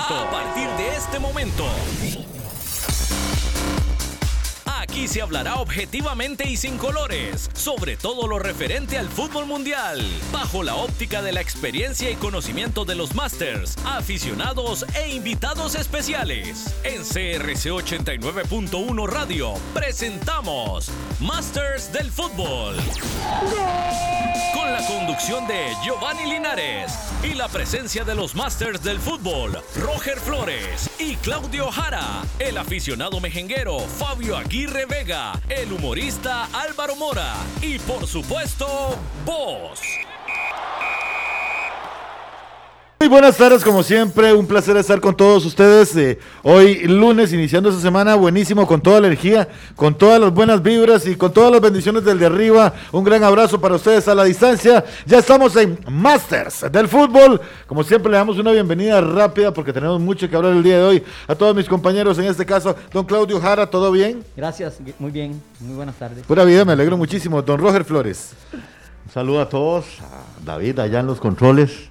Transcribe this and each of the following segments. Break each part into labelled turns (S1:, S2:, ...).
S1: A partir de este momento. Aquí se hablará objetivamente y sin colores sobre todo lo referente al fútbol mundial, bajo la óptica de la experiencia y conocimiento de los Masters, aficionados e invitados especiales. En CRC 89.1 Radio presentamos Masters del Fútbol. Con la conducción de Giovanni Linares y la presencia de los Masters del Fútbol, Roger Flores y Claudio Jara, el aficionado mejenguero Fabio Aguirre Vega, el humorista Álvaro Mora y por supuesto, vos.
S2: Muy buenas tardes, como siempre, un placer estar con todos ustedes. eh, hoy lunes, iniciando esta semana, buenísimo, con toda la energía, con todas las buenas vibras y con todas las bendiciones del de arriba. Un gran abrazo para ustedes a la distancia. Ya estamos en Masters del Fútbol. Como siempre, le damos una bienvenida rápida porque tenemos mucho que hablar el día de hoy. A todos mis compañeros, en este caso, don Claudio Jara, ¿todo bien?
S3: Gracias, muy bien, muy buenas tardes.
S2: Pura vida, me alegro muchísimo. Don Roger Flores.
S4: Un saludo a todos, a David allá en los controles,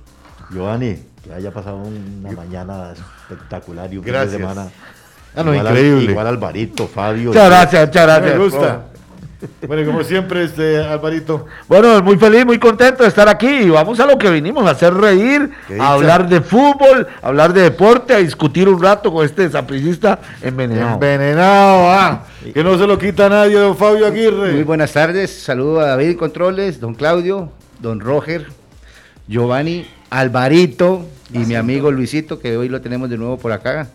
S4: Giovanni, que haya pasado una mañana espectacular y un
S2: Gracias.
S4: fin de semana.
S2: Ah, no,
S4: igual al-
S2: increíble.
S4: igual Alvarito, Fabio.
S5: Muchas gracias, muchas gracias.
S2: Me gusta. Bueno, como siempre, este Alvarito.
S5: Bueno, muy feliz, muy contento de estar aquí y vamos a lo que vinimos, a hacer reír, a hablar de fútbol, a hablar de deporte, a discutir un rato con este sapricista envenenado.
S2: Envenenado, ah, que no se lo quita nadie, don Fabio Aguirre.
S6: Muy buenas tardes, saludo a David Controles, don Claudio, don Roger, Giovanni, Alvarito y mi amigo Luisito, que hoy lo tenemos de nuevo por acá,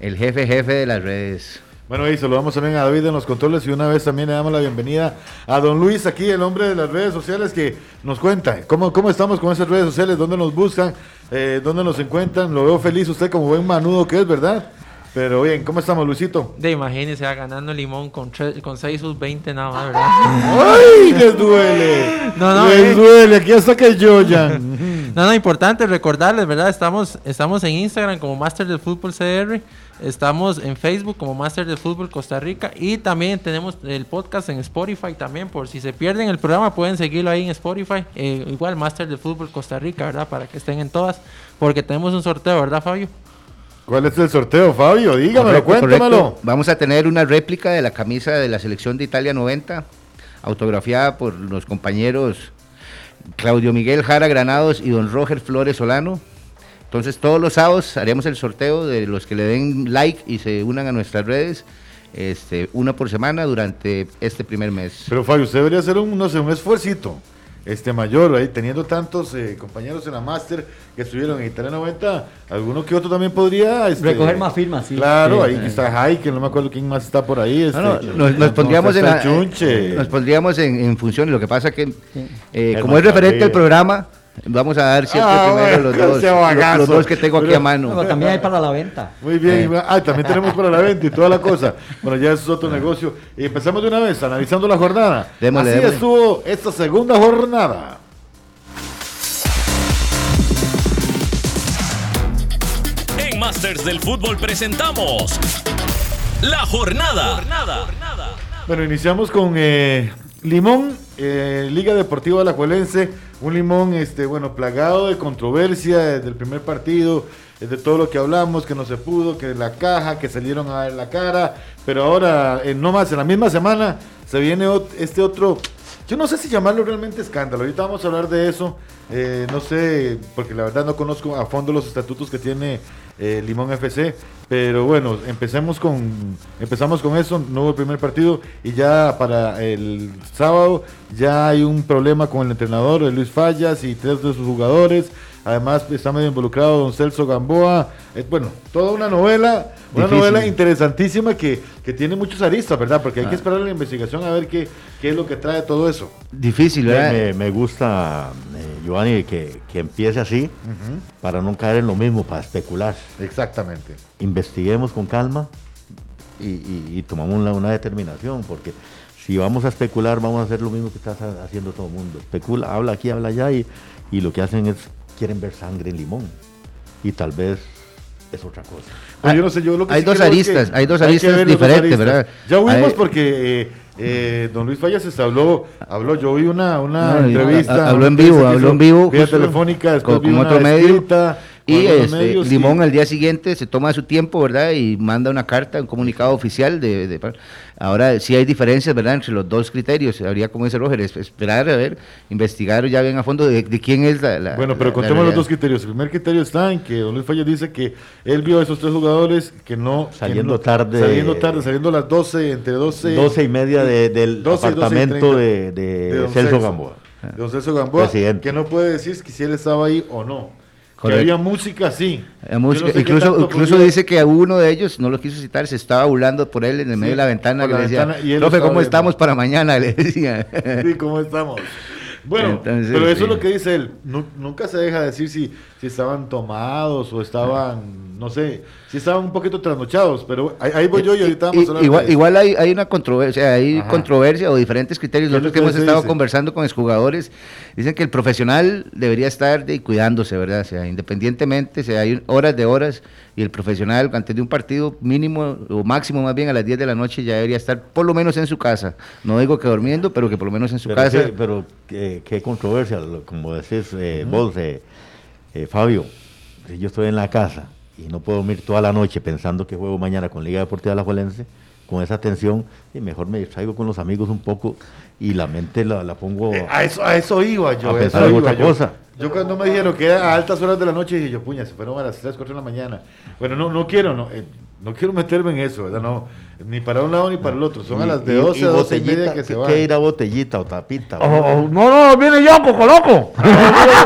S6: el jefe jefe de las redes.
S2: Bueno, y saludamos también a David en los controles y una vez también le damos la bienvenida a don Luis, aquí el hombre de las redes sociales, que nos cuenta cómo, cómo estamos con esas redes sociales, dónde nos buscan, eh, dónde nos encuentran. Lo veo feliz usted como buen manudo que es, ¿verdad? Pero bien, ¿cómo estamos, Luisito?
S7: De imagínese, va ganando Limón con, con 6 sus 20 nada más, ¿verdad?
S2: ¡Ay, les duele!
S7: No, no,
S2: les
S7: eh.
S2: duele, aquí hasta que yo ya.
S7: No, no, importante recordarles, ¿verdad? Estamos, estamos en Instagram como Master del Fútbol CR, estamos en Facebook como Master del Fútbol Costa Rica y también tenemos el podcast en Spotify también, por si se pierden el programa pueden seguirlo ahí en Spotify, Eh, igual Master del Fútbol Costa Rica, ¿verdad? Para que estén en todas, porque tenemos un sorteo, ¿verdad, Fabio?
S2: ¿Cuál es el sorteo, Fabio? Dígamelo,
S6: Correcto,
S2: cuéntamelo.
S6: correcto. Vamos a tener una réplica de la camisa de la selección de Italia 90, autografiada por los compañeros Claudio Miguel Jara Granados y don Roger Flores Solano. Entonces todos los sábados haremos el sorteo de los que le den like y se unan a nuestras redes, este, una por semana durante este primer mes.
S2: Pero Fabio, usted debería hacer un, no sé, un esfuercito este mayor, ahí teniendo tantos eh, compañeros en la máster que estuvieron en Italia 90, alguno que otro también podría este,
S3: Recoger más firmas, sí.
S2: Claro,
S3: Sí,
S2: ahí
S3: sí.
S2: está Jaike, no me acuerdo quién más está por ahí. Este,
S6: No, no, nos, nos pondríamos en la-
S2: Chunche.
S6: nos pondríamos en, en función. Lo que pasa que, eh,
S2: El
S6: como es referente al programa, vamos a dar siempre
S2: Ah,
S6: primero
S2: bueno,
S6: los, dos, los- los dos que tengo aquí
S2: Pero-
S6: a mano.
S3: También hay para la venta.
S2: Muy bien,
S6: Eh.
S2: ah, también tenemos para la venta y toda la cosa. Bueno, ya eso es otro negocio. Y empezamos de una vez, analizando la jornada.
S6: Démosle,
S2: Así
S6: démosle.
S2: estuvo esta segunda jornada.
S1: En Masters del Fútbol presentamos La Jornada.
S2: Bueno, iniciamos con eh, Limón, eh, Liga Deportiva Alajuelense, un Limón, este, bueno, plagado de controversia desde el primer partido, eh, de todo lo que hablamos, que no se pudo, que la caja, que salieron a la cara, pero ahora, eh, no más, en la misma semana se viene este otro, yo no sé si llamarlo realmente escándalo, ahorita vamos a hablar de eso, eh, no sé, porque la verdad no conozco a fondo los estatutos que tiene eh, Limón FC, pero bueno, empecemos con, empezamos con eso, no hubo el primer partido y ya para el sábado ya hay un problema con el entrenador, Luis Fallas y tres de sus jugadores, además está medio involucrado don Celso Gamboa, eh, bueno, toda una novela, una
S6: Difícil.
S2: novela interesantísima que, que tiene muchos aristas, ¿verdad? Porque hay que esperar la investigación a ver qué, qué es lo que trae todo eso.
S6: Difícil, ¿verdad?
S4: me- me gusta, eh, Giovanni, que, que empiece así para no caer en lo mismo, para especular.
S2: Exactamente.
S4: Investiguemos con calma y, y- y tomamos una, una determinación, porque si vamos a especular, vamos a hacer lo mismo que está ha- haciendo todo el mundo. Especula, habla aquí, habla allá, y, y lo que hacen es, quieren ver sangre en limón. Y tal vez es otra cosa.
S2: Pues yo no sé, yo lo que
S6: hay
S2: sí
S6: dos aristas,
S2: que
S6: hay dos aristas
S2: los dos
S6: diferentes,
S2: aristas.
S6: ¿verdad?
S2: Ya
S6: Hay-
S2: porque eh, eh, don Luis Fallas habló, habló, yo vi una, una
S6: No,
S2: entrevista.
S6: ha- habló en vivo, habló en vivo,
S2: Vía
S6: justo,
S2: telefónica, después
S6: con-
S2: vi
S6: con
S2: una
S6: otro medio.
S2: escrita,
S6: Y este,
S2: medios,
S6: Limón
S2: y-
S6: al día siguiente se toma su tiempo, ¿verdad? Y manda una carta, un comunicado oficial de... de- ahora sí hay diferencias, ¿verdad? Entre los dos criterios. Habría, como dice Roger, es- esperar, a ver, investigar ya bien a fondo de, de quién es la... la-
S2: Bueno, pero
S6: la- la
S2: contemos los dos criterios. El primer criterio está en que Don Luis Falles dice que él vio a esos tres jugadores que no... que
S4: Saliendo
S2: no-
S4: tarde.
S2: Saliendo tarde, saliendo a las 12, entre 12...
S4: 12 y media de- del
S2: 12 y 12 y
S4: apartamento
S2: 30
S4: de, Celso Gamboa.
S2: De don Celso Gamboa,
S4: Presidente.
S2: que no puede decir que si él estaba ahí o no. Que
S6: Correcto.
S2: había música, sí.
S6: Música-
S2: no sé
S6: incluso incluso dice que uno de ellos, no lo quiso citar, se estaba burlando por él en el medio de la ventana. Que
S2: la
S6: le decía,
S2: ventana, y él
S6: profe, ¿cómo
S2: viendo".
S6: estamos para mañana? Le decía.
S2: Sí, ¿cómo estamos? Bueno,
S6: Entonces,
S2: pero eso
S6: sí.
S2: es lo que dice él. Nu- nunca se deja decir si, si estaban tomados o estaban, no sé, si estaban un poquito trasnochados, pero ahí, ahí voy yo y ahorita vamos a hablar
S6: igual,
S2: de
S6: igual hay, hay una controversia, hay
S2: Ajá.
S6: controversia o diferentes criterios.
S2: ¿Qué es lo
S6: Nosotros que hemos estado
S2: dice?
S6: conversando con exjugadores, dicen que el profesional debería estar de, cuidándose, ¿verdad? O sea, independientemente, o sea, hay horas de horas y el profesional antes de un partido mínimo o máximo más bien a las 10 de la noche ya debería estar por lo menos en su casa. No digo que durmiendo, pero que por lo menos en su
S4: Pero,
S6: casa.
S4: qué, pero qué, qué controversia, como decís eh, vos, eh, eh, Fabio. Si yo estoy en la casa y no puedo dormir toda la noche pensando que juego mañana con Liga Deportiva La Juelense, con esa tensión, y mejor me distraigo con los amigos un poco y la mente la, la pongo...
S2: Eh, a, eso, a eso iba yo.
S4: A pensar en otra
S2: yo.
S4: cosa.
S2: Yo cuando me dijeron que era a altas horas de la noche, dije yo, puña, se fueron a las 3, 4 de la mañana. Bueno, no, no quiero, no, eh, no quiero meterme en eso, ¿verdad? No, ni para un lado ni para el otro. Son a las de
S4: y-
S2: 12
S4: y
S2: a 12 y media que se
S4: ¿qué-
S2: van.
S4: ¿Qué ir a botellita o tapita?
S5: Oh, oh, no, no, viene yo, Coco Loco.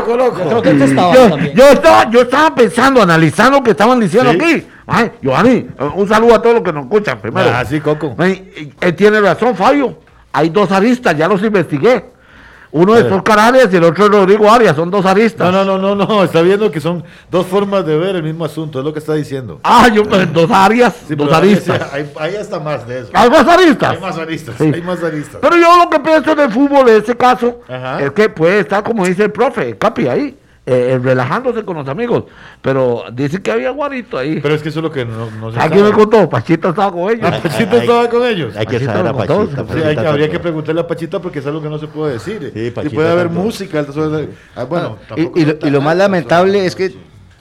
S3: Yo estaba
S5: Yo, estaba, yo estaba pensando, analizando lo que estaban diciendo
S2: Sí.
S5: aquí. Ay, Giovanni, eh, un saludo a todos los que nos escuchan primero.
S2: Ah, sí, Coco.
S5: Ay, eh, él tiene razón, Fabio. Hay dos aristas, ya los investigué. Uno es Oscar Arias y el otro es Rodrigo Arias, son dos aristas.
S2: No, no, no, no, no, está viendo que son dos formas de ver el mismo asunto, es lo que está diciendo.
S5: Ah, yo, pues, dos
S2: Sí,
S5: dos aristas.
S2: Hay, hay hasta más de eso.
S5: ¿Hay más aristas?
S2: Hay más aristas,
S5: Sí.
S2: hay más aristas.
S5: Pero yo lo que pienso del fútbol en este caso
S2: Ajá.
S5: es que puede estar, como dice el profe, Capi, ahí, eh, eh, relajándose con los amigos. Pero dice que había guarito ahí.
S2: Pero es que eso es lo que no, no se
S5: Aquí me contó, Pachito estaba con ellos.
S2: Ah, Pachito
S4: Hay-
S2: estaba con ellos.
S4: Hay que
S5: Pachita
S4: saber a Pachita.
S5: Sí,
S2: hay
S4: Pachita
S2: habría que preguntarle a Pachita porque es algo que no se puede decir.
S4: Sí,
S2: y
S4: Pachita
S2: puede haber
S4: tanto.
S2: música. ah, bueno,
S6: Y,
S2: tampoco
S6: y lo, y más lamentable es que.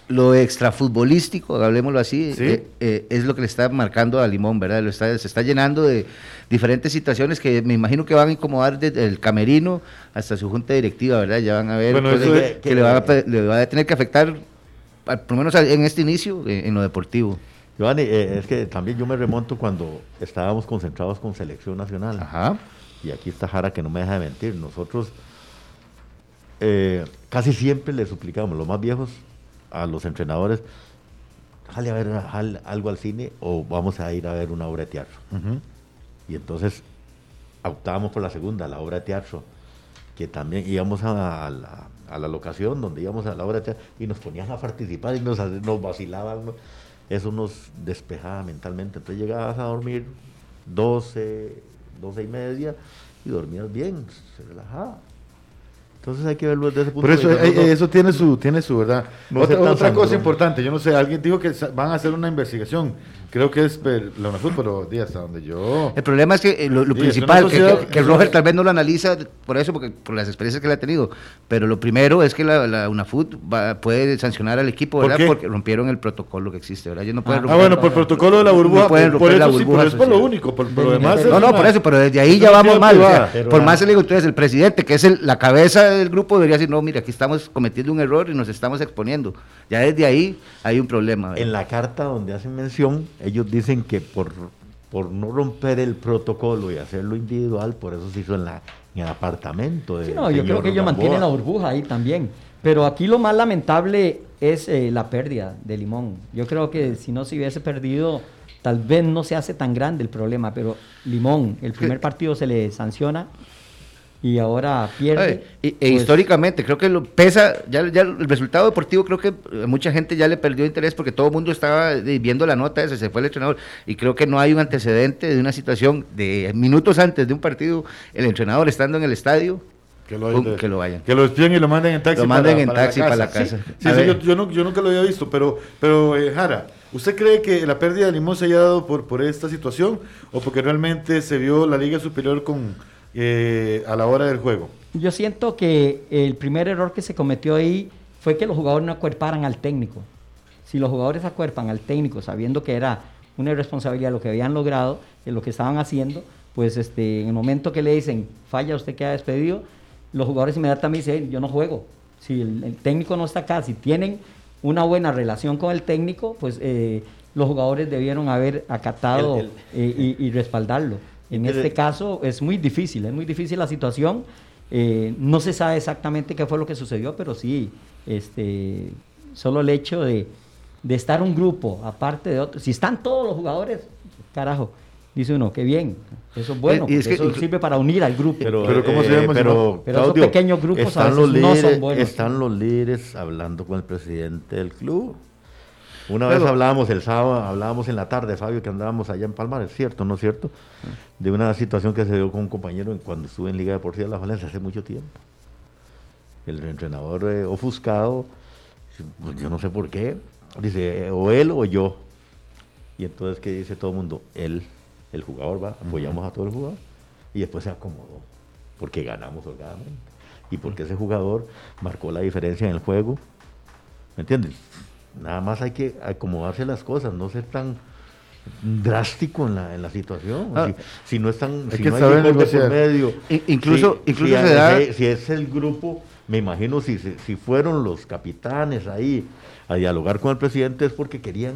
S6: Lo extrafutbolístico, hablemoslo así,
S2: Sí.
S6: eh, eh, es lo que le está marcando a Limón, ¿verdad? Lo está, se está llenando de diferentes situaciones que me imagino que van a incomodar desde el camerino hasta su junta directiva, ¿verdad? Ya van a ver
S2: Bueno,
S6: cosas
S2: eso
S6: que, le, va a, pe- le va a tener que afectar, al- por lo menos en este inicio, eh, en lo deportivo.
S4: Giovanni, eh, es que también yo me remonto cuando estábamos concentrados con selección nacional.
S6: Ajá.
S4: Y aquí está Jara que no me deja de mentir. Nosotros eh, casi siempre le suplicamos, los más viejos, a los entrenadores, jale a ver jale algo al cine o vamos a ir a ver una obra de teatro. Y entonces optábamos por la segunda, la obra de teatro, que también íbamos a, a la, a la locación donde íbamos a la obra de teatro y nos ponían a participar y nos, nos vacilaban. Eso nos despejaba mentalmente. Entonces llegabas a dormir 12, 12 y media y dormías bien, se relajaba. Entonces hay que verlo desde ese punto
S2: Por eso,
S4: de vista.
S2: eh,
S4: No, no,
S2: eso tiene su, tiene su verdad.
S4: No
S2: otra otra cosa importante, yo no sé, alguien dijo que van a hacer una investigación. Creo que es per- la UNAFUT, pero di, hasta donde yo.
S6: El problema es que eh, lo, lo
S2: Sí,
S6: principal, que,
S2: sociedad-
S6: que- que Roger tal vez no lo analiza por eso, porque por las experiencias que le ha tenido, pero lo primero es que la, la UNAFUT va- puede sancionar al equipo,
S2: ¿Por
S6: ¿verdad?
S2: qué?
S6: Porque rompieron el protocolo que existe, ¿verdad? Ellos no pueden
S3: Ah,
S2: Ah,
S6: romper-
S2: bueno, por protocolo de la burbuja,
S6: No pueden
S2: por, por
S6: romper
S2: eso
S6: la
S2: sí,
S6: burbuja
S2: pero es por lo único, por, por lo
S3: Del
S2: demás.
S6: No, no,
S2: una-
S6: por eso, pero desde ahí ya vamos mal. por más le digo, entonces el presidente, que es el- la cabeza del grupo, debería decir, no, mire, aquí estamos cometiendo un error y nos estamos exponiendo. Ya desde ahí hay un problema. ¿verdad?
S4: En la carta donde hacen mención, ellos dicen que por, por no romper el protocolo y hacerlo individual, por eso se hizo en, la, en el apartamento.
S3: Sí,
S4: del
S3: no, yo creo que ellos
S4: Gamboa.
S3: mantienen la burbuja ahí también. Pero aquí lo más lamentable es eh, la pérdida de Limón. Yo creo que si no se hubiese perdido, tal vez no se hace tan grande el problema. Pero Limón, el primer partido se le sanciona y ahora pierde.
S6: Ay, y- e
S3: pues,
S6: históricamente, creo que lo pesa, ya, ya el resultado deportivo, creo que eh, mucha gente ya le perdió interés porque todo el mundo estaba eh, viendo la nota esa, se fue el entrenador, y creo que no hay un antecedente de una situación de minutos antes de un partido, el entrenador estando en el estadio,
S2: Que lo,
S6: Pum, que lo vayan.
S2: Que lo y lo manden en taxi.
S6: Lo manden en taxi para la casa.
S2: Sí,
S6: A
S2: sí,
S6: ver.
S2: yo, yo no- yo nunca lo había visto, pero, pero eh, Jara, ¿usted cree que la pérdida de Limón se haya dado por, por esta situación o porque realmente se vio la Liga Superior con eh, a la hora del juego?
S3: Yo siento que el primer error que se cometió ahí fue que los jugadores no acuerparan al técnico. si los jugadores acuerpan al técnico sabiendo que era una irresponsabilidad lo que habían logrado, que lo que estaban haciendo, pues este, en el momento que le dicen, falla, usted queda despedido, los jugadores inmediatamente dicen, yo no juego. Si el, el técnico no está acá, si tienen una buena relación con el técnico, pues eh, los jugadores debieron haber acatado
S4: El-
S3: eh, y, y respaldarlo. En este caso es muy difícil, es muy difícil la situación. Eh, no se sabe exactamente qué fue lo que sucedió, pero sí, este, solo el hecho de, de estar un grupo, aparte de otros, si están todos los jugadores, carajo, dice uno, qué bien, eso es bueno,
S6: Eh, y es que
S3: eso sirve para unir al grupo.
S4: Pero,
S2: Pero ¿cómo se
S4: eh,
S2: llama,
S4: pero?
S3: Pero esos
S4: Claudio,
S3: pequeños grupos a
S4: están
S3: veces
S4: los
S3: no son
S4: líderes,
S3: buenos.
S4: Están los líderes hablando con el presidente del club. Una vez hablábamos el sábado, hablábamos en la tarde, Fabio, que andábamos allá en Palmar, es cierto, ¿no es cierto? De una situación que se dio con un compañero cuando estuve en Liga Deportiva de La Valencia hace mucho tiempo. El entrenador eh, ofuscado, pues yo no sé por qué, dice, eh, o él o yo. Y entonces, ¿qué dice todo el mundo? Él, el jugador va, apoyamos a todo el jugador. Y después se acomodó, porque ganamos holgadamente. Y porque ese jugador marcó la diferencia en el juego. ¿Me entiendes? Nada más hay que acomodarse las cosas, no ser tan drástico en la, en la situación.
S6: Ah.
S4: si, si no es tan,
S2: Hay
S4: si
S2: que
S4: no
S2: saber
S4: hay por medio.
S6: In- incluso-
S4: si-
S6: incluso
S4: si,
S6: se da-
S4: si- si es el grupo, me imagino si, si, si fueron los capitanes ahí a dialogar con el presidente es porque querían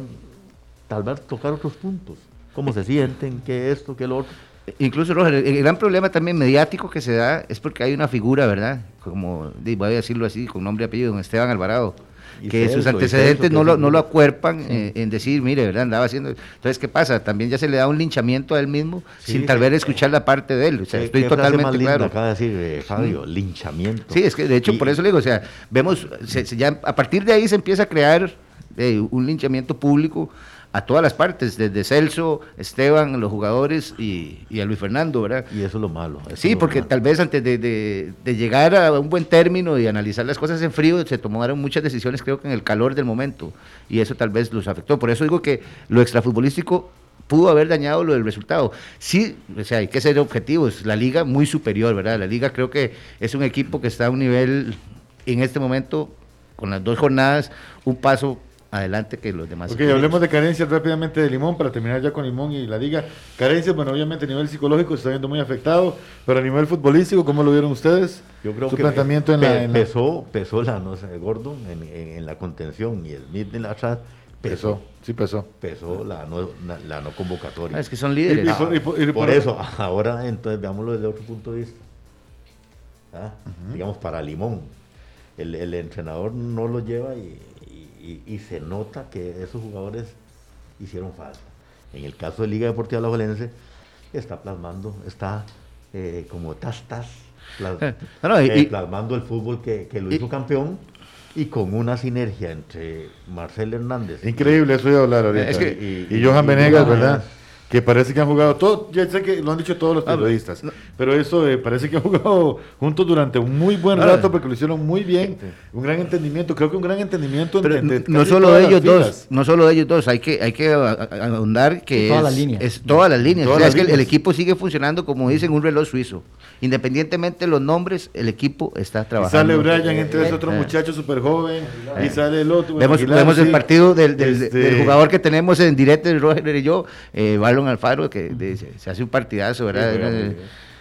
S4: tal vez tocar otros puntos. ¿Cómo se sienten? ¿Qué esto? ¿Qué lo otro?
S6: Incluso, Roger, el gran problema también mediático que se da es porque hay una figura, ¿verdad? Como, voy a decirlo así, con nombre y apellido, don Esteban Alvarado,
S4: Y
S6: que sus antecedentes no lo, no lo acuerpan eh, en decir, mire, ¿verdad? Andaba haciendo... Entonces, ¿qué pasa? También ya se le da un linchamiento a él mismo
S4: Sí,
S6: sin tal vez escuchar la parte de él. O sea,
S4: ¿Qué-
S6: estoy
S4: qué
S6: totalmente
S4: más linda
S6: claro.
S4: acaba de decir eh, Fabio, linchamiento.
S6: Sí, es que de hecho,
S4: Y-
S6: por eso le digo, o sea, vemos, se- se ya, a partir de ahí se empieza a crear eh, un linchamiento público a todas las partes, desde Celso, Esteban, los jugadores y, y a Luis Fernando, ¿verdad?
S4: Y eso es lo malo.
S6: Sí,
S4: lo
S6: porque
S4: malo.
S6: tal vez antes de, de- de llegar a un buen término y analizar las cosas en frío, se tomaron muchas decisiones, creo que en el calor del momento, y eso tal vez los afectó. Por eso digo que lo extrafutbolístico pudo haber dañado lo del resultado. Sí, o sea, hay que ser objetivos. La liga muy superior, ¿verdad? La liga creo que es un equipo que está a un nivel, en este momento, con las dos jornadas, un paso adelante que los demás.
S2: Ok, hablemos de carencias rápidamente de Limón para terminar ya con Limón y la liga. Carencias, bueno, obviamente a nivel psicológico se está viendo muy afectado, pero a nivel futbolístico, ¿cómo lo vieron ustedes?
S4: Yo creo
S2: Su
S4: que
S2: planteamiento en la, en la-
S4: pesó, pesó la no sé, Gordon en, en- en la contención y Smith en la atrás pesó,
S2: pesó, sí pesó.
S4: pesó la no, la, la no convocatoria.
S6: Ah, es que son líderes.
S2: y por- y por- y
S4: por
S2: por-
S4: eso, ahora entonces veámoslo desde otro punto de vista. ¿Ah? Digamos, para Limón, el, el entrenador no lo lleva y, y- y- se nota que esos jugadores hicieron falta. En el caso de Liga Deportiva La Valencia, está plasmando, está eh, como tas, tas, plas-
S6: Eh, no, no, y-
S4: eh,
S6: y-
S4: plasmando el fútbol que, que lo
S6: y-
S4: hizo campeón y con una sinergia entre Marcel Hernández.
S2: Increíble, eso iba a hablar ahorita.
S6: Es que-
S2: y,
S4: y-
S2: Johan
S4: y-
S2: Venegas,
S4: y-
S2: ¿verdad? Que parece que han jugado todo, ya sé que lo han dicho todos los
S6: Ah,
S2: periodistas,
S6: no.
S2: pero eso eh, parece que han jugado juntos durante un muy buen
S6: Ah.
S2: rato porque lo hicieron muy bien, un gran entendimiento, creo que un gran entendimiento
S6: Pero
S2: entre,
S6: no solo de ellos dos, no solo de ellos dos, hay que, hay que ahondar que
S3: Sí, todas
S6: es,
S3: las líneas.
S6: es todas las líneas.
S2: Todas
S6: O sea,
S2: las
S6: es que el, el
S2: líneas.
S6: equipo sigue funcionando como dicen un reloj suizo. Independientemente de los nombres, el equipo está
S2: Y
S6: trabajando.
S2: sale Brian, entre ese
S6: Eh,
S2: otro
S6: eh.
S2: muchacho súper joven, y sale el otro.
S6: Vemos,
S2: Aguilar,
S6: vemos el
S2: sí.
S6: partido del, del-
S2: Este,
S6: del jugador que tenemos en directo, el Roger y yo, eh, Marlon Alfaro, que de- se, se hace un partidazo, ¿verdad?
S4: Sí.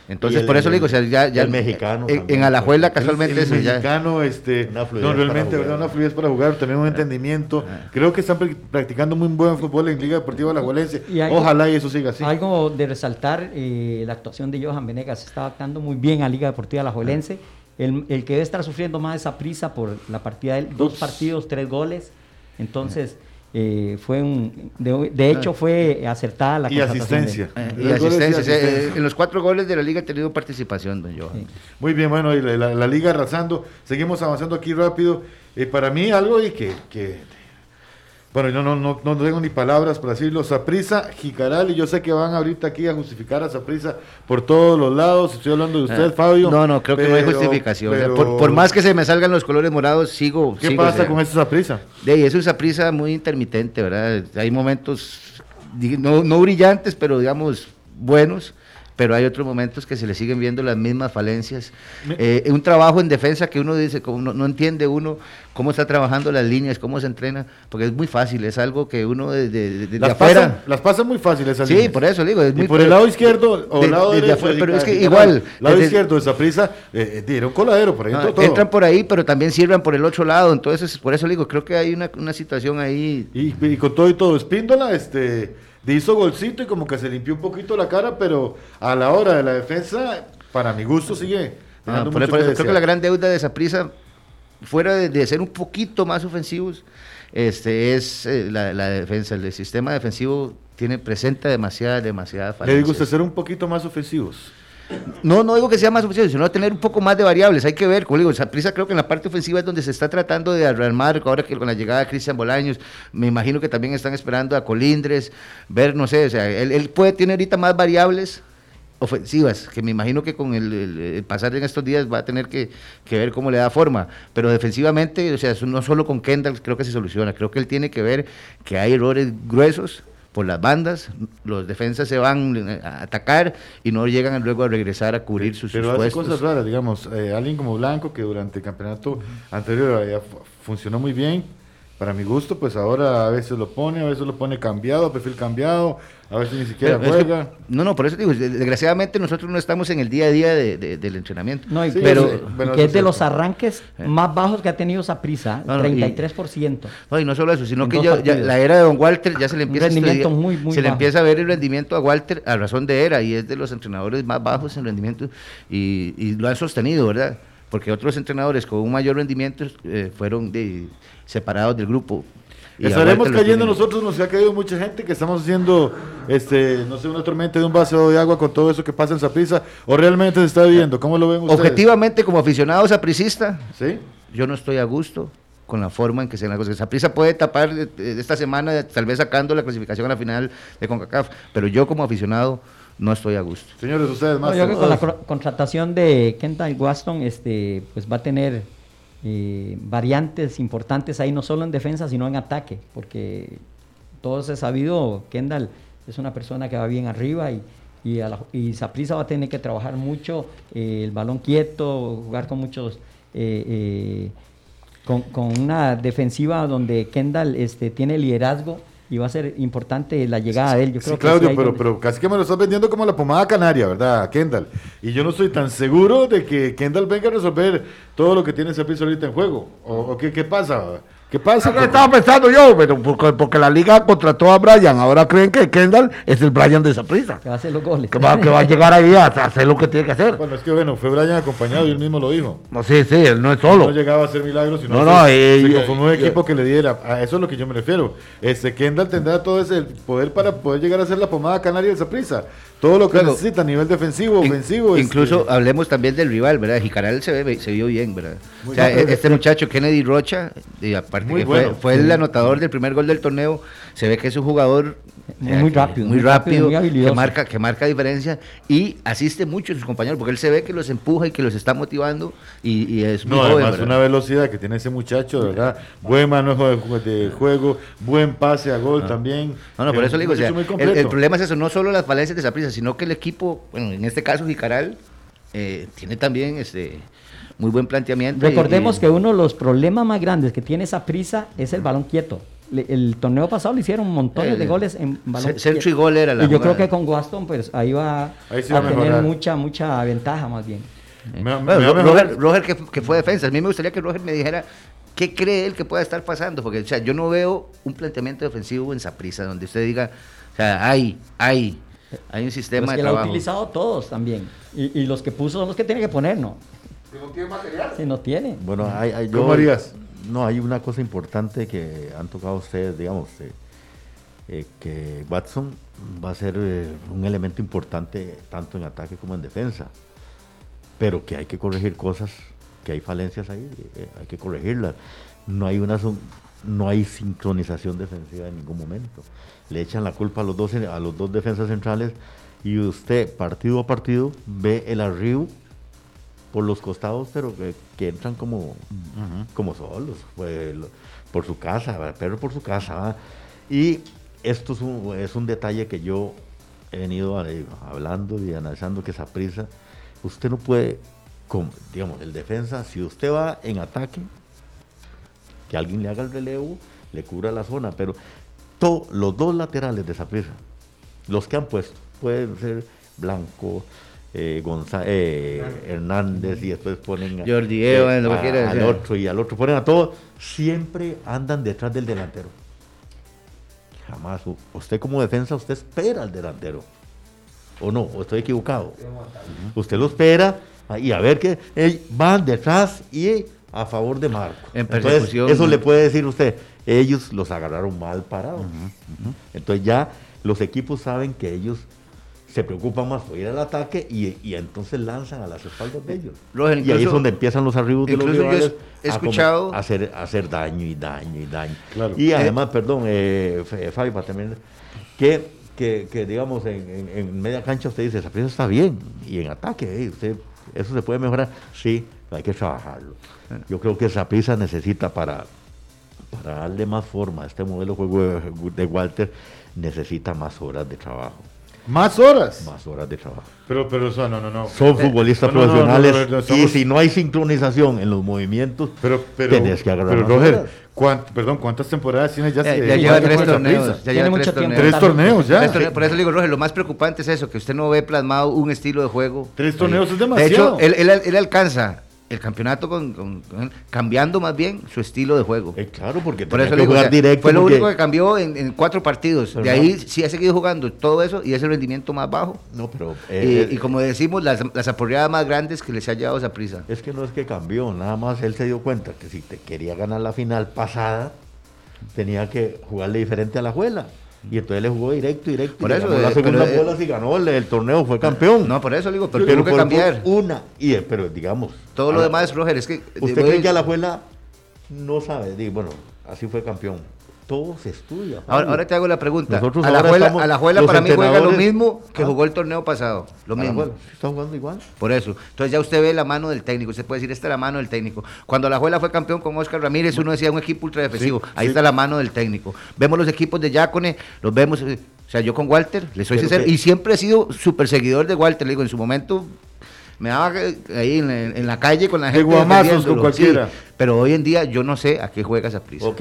S6: Entonces,
S4: el-
S6: por eso le digo, o sea, ya, ya
S4: el mexicano
S6: en,
S4: también,
S6: en Alajuela
S4: pues,
S6: casualmente
S2: el,
S6: eso ya-
S2: mexicano, este,
S4: Una fluidez
S2: no,
S4: para
S2: realmente,
S4: jugar.
S2: ¿verdad? Una fluidez para jugar, también un entendimiento. Creo que están pr- practicando muy buen fútbol en Liga Deportiva La Juelense.
S3: Y algo-
S2: Ojalá y eso siga así.
S3: Algo de resaltar, eh, la actuación de Johan Venegas está adaptando muy bien a Liga Deportiva La Juelense. El, el que debe estar sufriendo más esa prisa por la partida de él, dos partidos, tres goles. Entonces, eh, fue un. De, de hecho, fue acertada la
S2: Y
S3: de
S2: asistencia.
S6: eh, y asistencia. sea, eh,
S2: asistencia.
S6: en los cuatro goles de la liga ha tenido participación, don Johan.
S3: Sí.
S2: Muy bien, bueno, y la, la- la liga arrasando. Seguimos avanzando aquí rápido. Eh, para mí, algo y que, que- bueno, yo no, no, no tengo ni palabras para decirlo. Saprisa, Jicaral, y yo sé que van ahorita aquí a justificar a Saprisa por todos los lados. Estoy hablando de usted,
S6: Ah,
S2: Fabio.
S6: No, no, creo que no hay
S2: pero-
S6: justificación. O sea,
S2: pero-
S6: por, por más que se me salgan los colores morados, sigo.
S2: ¿Qué
S6: sigo, o
S2: pasa
S6: sea,
S2: con esa Saprisa?
S6: De es una prisa muy intermitente, ¿verdad? Hay momentos, no, no brillantes, pero digamos buenos, pero hay otros momentos que se le siguen viendo las mismas falencias. Eh, un trabajo en defensa que uno dice, como no, no entiende uno cómo está trabajando las líneas, cómo se entrena, porque es muy fácil, es algo que uno desde de,
S2: las
S6: afuera...
S2: Pasan, las pasan muy fácil esas
S6: Sí,
S2: líneas.
S6: por eso digo. Es
S2: y
S6: muy
S2: por el lado izquierdo o
S6: de-
S2: lado derecho.
S6: afuera, pero es que
S2: el
S6: igual,
S2: lado
S6: desde-
S2: izquierdo de esa prisa, eh, eh, era un coladero, por ahí
S6: No,
S2: todo.
S6: entran por ahí, pero también sirven por el otro lado. Entonces, por eso digo, creo que hay una, una situación ahí.
S2: Y, y con todo y todo, Espíndola, este, hizo golcito y como que se limpió un poquito la cara, pero a la hora de la defensa, para mi gusto, sigue.
S6: Ah, por- por
S2: que
S6: eso creo que la gran deuda de esa prisa, fuera de, de ser un poquito más ofensivos, este es eh, la, la defensa. El sistema defensivo tiene presenta demasiada, demasiada
S2: Le digo usted ser un poquito más ofensivos.
S6: No, no digo que sea más ofensivo, sino tener un poco más de variables. Hay que ver, como digo, prisa creo que en la parte ofensiva es donde se está tratando de armar, ahora que con la llegada de Cristian Bolaños, me imagino que también están esperando a Colindres, ver, no sé, o sea, él, puede tener ahorita más variables ofensivas, que me imagino que con el, pasar en estos días va a tener que, que ver cómo le da forma, pero defensivamente, o sea, no solo con Kendall creo que se soluciona, creo que él tiene que ver que hay errores gruesos por las bandas, los defensas se van eh, a atacar y no llegan luego a regresar a cubrir sus, sus
S2: Pero hace
S6: puestos.
S2: cosas raras, digamos, eh, alguien como Blanco, que durante el campeonato anterior eh, fu- funcionó muy bien, para mi gusto, pues ahora a veces lo pone, a veces lo pone cambiado, perfil cambiado, a veces ni siquiera
S6: Pero es que-
S2: juega.
S6: no, no, por eso digo, desgraciadamente nosotros no estamos en el día a día de- de- del entrenamiento.
S3: No, y
S2: Sí,
S6: pero-
S3: es- y
S2: bueno,
S3: que es de los arranques más bajos que ha tenido esa prisa,
S6: No, no, y-
S3: 33%.
S6: No, y no solo eso, sino que ya, ya la era de Don Walter ya se le empieza a estudiar-
S3: muy, muy
S6: se le
S3: bajo.
S6: empieza a ver el rendimiento a Walter a razón de era y es de los entrenadores más bajos en rendimiento y, y lo han sostenido, ¿verdad? Porque otros entrenadores con un mayor rendimiento eh, fueron de- separados del grupo. Y
S2: Estaremos cayendo nosotros, nos ha caído mucha gente que estamos haciendo, este, no sé, una tormenta de un vaso de agua con todo eso que pasa en Saprissa, o realmente se está viendo, ¿cómo lo ven ustedes?
S6: Objetivamente, como aficionado sapricista,
S2: ¿Sí?
S6: yo no estoy a gusto con la forma en que se dan las cosas. Saprissa puede tapar esta semana, tal vez sacando la clasificación a la final de CONCACAF, pero yo como aficionado no estoy a gusto.
S2: Señores, ustedes
S3: No,
S2: más.
S3: yo creo que con la contratación de Kendall Waston, este, pues va a tener eh, variantes importantes ahí, no solo en defensa, sino en ataque, porque todos he sabido, Kendall es una persona que va bien arriba y, y, a la- y Saprissa va a tener que trabajar mucho eh, el balón quieto, jugar con muchos... eh, eh, con, con una defensiva donde Kendall este, tiene liderazgo y va a ser importante la llegada de él. Yo
S2: Sí,
S3: creo que
S2: Claudio, pero,
S3: donde-
S2: pero casi que me lo estás vendiendo como la pomada canaria, ¿verdad, Kendall? Y yo no estoy tan seguro de que Kendall venga a resolver todo lo que tiene ese piso ahorita en juego. ¿O, o qué, qué pasa? ¿Qué pasa?
S5: Eso estaba pensando yo, pero porque, porque la liga contrató a Brian, ahora creen que Kendall es el Brian de esa prisa.
S3: que va a hacer los goles.
S5: Que va, que va a llegar ahí a hacer lo que tiene que hacer.
S2: Bueno, es que bueno, fue Brian acompañado y él mismo lo dijo.
S5: No, sí, sí, él no es
S2: No
S5: solo.
S2: llegaba a hacer milagros, sino
S5: No,
S2: se-
S5: no,
S2: se conformó un equipo que le diera. A eso es lo que yo me refiero. Este Kendall tendrá todo ese poder para poder llegar a ser la pomada canaria de esa prisa. Todo lo que
S6: Luego,
S2: necesita a nivel defensivo,
S6: In-
S2: ofensivo. este,
S6: Incluso hablemos también del rival, ¿verdad? Jicaral se, ve, se vio bien, ¿verdad?
S2: Muy
S6: o sea,
S2: bien.
S6: e- este muchacho Kennedy Rocha, y aparte
S2: Muy
S6: que
S2: bueno.
S6: fue, fue el anotador del primer gol del torneo, se ve que es un jugador
S3: Muy
S6: eh,
S3: rápido,
S6: muy
S3: muy rápido, muy
S6: que marca que marca diferencia y asiste mucho a sus compañeros porque él se ve que los empuja y que los está motivando y, y es muy
S2: No,
S6: joven,
S2: además
S6: ¿verdad?
S2: una velocidad que tiene ese muchacho, de ¿verdad? Buen manejo de, ju- de juego, buen pase a gol también.
S6: No, no, por
S2: Eh,
S6: eso le digo, o sea, el, problema es eso, no solo las falencias de Saprissa, sino que el equipo, bueno, en este caso Jicaral, eh, tiene también este muy buen planteamiento. y-
S3: Recordemos
S6: y-
S3: que uno de los problemas más grandes que tiene esa prisa es el balón quieto. Le- el torneo pasado le hicieron montones
S6: Eh,
S3: de goles en balón
S6: ce- centro y gol era la
S3: Y yo creo que con Waston, pues ahí va
S2: Ahí sí
S3: a
S2: a
S3: tener
S2: mejorar.
S3: mucha, mucha ventaja más bien.
S2: Me- me-
S6: Bueno,
S2: me.
S6: Roger, Roger que, que fue defensa. A mí me gustaría que Roger me dijera qué cree él que pueda estar pasando. Porque, o sea, yo no veo un planteamiento defensivo en Saprissa donde usted diga, o sea, hay, hay, hay un sistema
S3: es
S6: de
S3: que lo ha
S6: trabajo.
S3: utilizado todos también. Y, y los que puso son los que tiene que poner, ¿no? Si no tiene material. Si no tiene.
S4: Bueno, hay, hay-
S2: ¿Cómo
S4: yo-
S2: harías?
S4: No, hay una cosa importante que han tocado ustedes, digamos, eh, eh, que Watson va a ser eh, un elemento importante tanto en ataque como en defensa, pero que hay que corregir cosas, que hay falencias ahí, hay que corregirlas. No hay una no hay sincronización defensiva en ningún momento. Le echan la culpa a los dos a los dos defensas centrales y usted partido a partido ve el arribo por los costados, pero que, que entran como, como solos, pues, por su casa, pero por su casa. Y esto es un, es un detalle que yo he venido eh, hablando y analizando que esa prisa, usted no puede, como, digamos, el defensa, si usted va en ataque, que alguien le haga el relevo, le cubra la zona, pero to- los dos laterales de esa prisa, los que han puesto, pueden ser Blanco, eh, eh, Hernández y después ponen a-
S6: Jordi lo que
S4: a-
S6: quiera,
S4: al otro y al otro, ponen a todos, siempre andan detrás del delantero. Jamás. Usted como defensa, usted espera al delantero. ¿O no? ¿O estoy equivocado? Usted lo espera y a ver que eh, van detrás y a favor de Marco.
S6: En
S4: Entonces, eso le puede decir usted, ellos los agarraron mal parados. Entonces ya los equipos saben que ellos se preocupan más por ir al ataque y, y entonces lanzan a las espaldas de ellos.
S6: Roger,
S4: y ahí es donde empiezan los arribos de los
S6: he
S4: rivales
S6: he
S4: a
S6: escuchado-
S4: a hacer, a hacer daño y daño y daño.
S2: Claro.
S4: Y además, perdón, eh, F- Fabi, para terminar, que, que, que, digamos en, en- en media cancha usted dice, esa está bien, y en ataque, eh, usted, eso se puede mejorar, sí, pero hay que trabajarlo. Yo creo que esa prisa necesita para, para darle más forma a este modelo de juego de, de Walter, necesita más horas de trabajo,
S2: Más horas.
S4: más horas de trabajo.
S2: Pero, pero, eso, no, no, no.
S4: Son futbolistas
S2: no, no, no,
S4: profesionales
S2: no, no, no,
S4: y si no hay sincronización en los movimientos,
S2: Pero, pero,
S4: tenés que agarrar
S2: pero
S4: más
S2: Roger,
S4: horas.
S2: ¿cuán- perdón, ¿cuántas temporadas tiene ya?
S6: Ya,
S2: este-
S6: ya lleva tres torneos. Ya lleva
S3: mucho
S6: tres
S3: tiempo.
S6: torneos.
S2: Tres torneos ya.
S6: Tres torneos, Por eso le digo, Roger, lo más preocupante es eso, que usted no ve plasmado un estilo de juego.
S2: Tres torneos es
S6: De
S2: demasiado.
S6: hecho, él, él- él alcanza el campeonato con, con- con- cambiando más bien su estilo de juego.
S4: Eh, claro, porque
S6: Por eso
S4: que jugar
S6: o sea,
S4: directo.
S6: fue lo
S4: porque-
S6: único que cambió en, en cuatro partidos.
S4: Pero
S6: de
S4: no.
S6: ahí sí ha seguido jugando todo eso y es el rendimiento más bajo.
S4: No, pero
S6: Y-
S4: eh,
S6: y, como decimos, las, las aporreadas más grandes que les ha llevado esa prisa.
S4: es que no es que cambió, nada más él se dio cuenta que si te quería ganar la final pasada, tenía que jugarle diferente a la juela. Y entonces le jugó directo, directo.
S6: Por
S4: y
S6: eso,
S4: ganó
S6: eh,
S4: la segunda
S6: pero, eh,
S4: bola, si ganó el, el torneo, fue campeón.
S6: No, por eso le digo, pero,
S4: pero
S6: tuvo que cambiar.
S4: una. Y, eh, pero digamos.
S6: Todo lo demás, Roger, es que...
S4: ¿Usted cree que a la juela no sabe? Di, Bueno, así fue campeón. Todo se estudia.
S6: Ahora, te hago la pregunta.
S4: Nosotros
S6: a la
S4: ahora
S6: juela,
S4: estamos-
S6: a la juela
S4: los
S6: para mí juega lo mismo que
S4: Ah.
S6: jugó el torneo pasado. Lo mismo.
S4: ¿Está jugando igual?
S6: Por eso. Entonces ya usted ve la mano del técnico. Usted puede decir, esta es la mano del técnico. Cuando la Juela fue campeón con Oscar Ramírez, uno decía un equipo ultra defensivo. Ahí está la mano del técnico. Vemos los equipos de Yacone, los vemos. eh, O sea, yo con Walter, le soy
S4: Pero
S6: sincero,
S4: que-
S6: y siempre he sido súper seguidor de Walter. Le digo, en su momento me daba eh, ahí en, la- en la calle con la
S2: De
S6: gente.
S2: guamazos
S6: defendiéndolo,
S2: con cualquiera.
S6: sí. pero hoy en día yo no sé a qué juega esa prisa.
S4: Ok,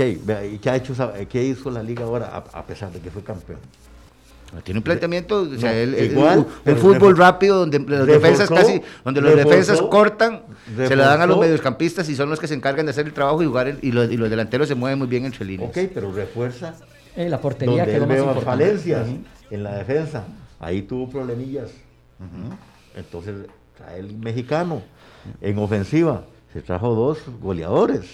S4: ¿y qué, ha hecho, esa- qué hizo la liga ahora a, a pesar de que fue campeón?
S6: Tiene un planteamiento, o sea,
S4: No,
S6: el,
S4: igual,
S6: fútbol rápido donde los
S4: reforzó-
S6: defensas casi, donde los
S4: reforzó-
S6: defensas cortan, se la dan a los mediocampistas y son los que se encargan de hacer el trabajo y jugar el- y, los, y los delanteros se mueven muy bien entre líneas.
S4: Ok, pero refuerza
S3: Eh, la portería
S4: donde
S3: que
S4: él
S3: lo más
S4: veo
S3: importante.
S4: falencias en la defensa. Ahí tuvo problemillas. Entonces trae el mexicano. En ofensiva se trajo dos goleadores.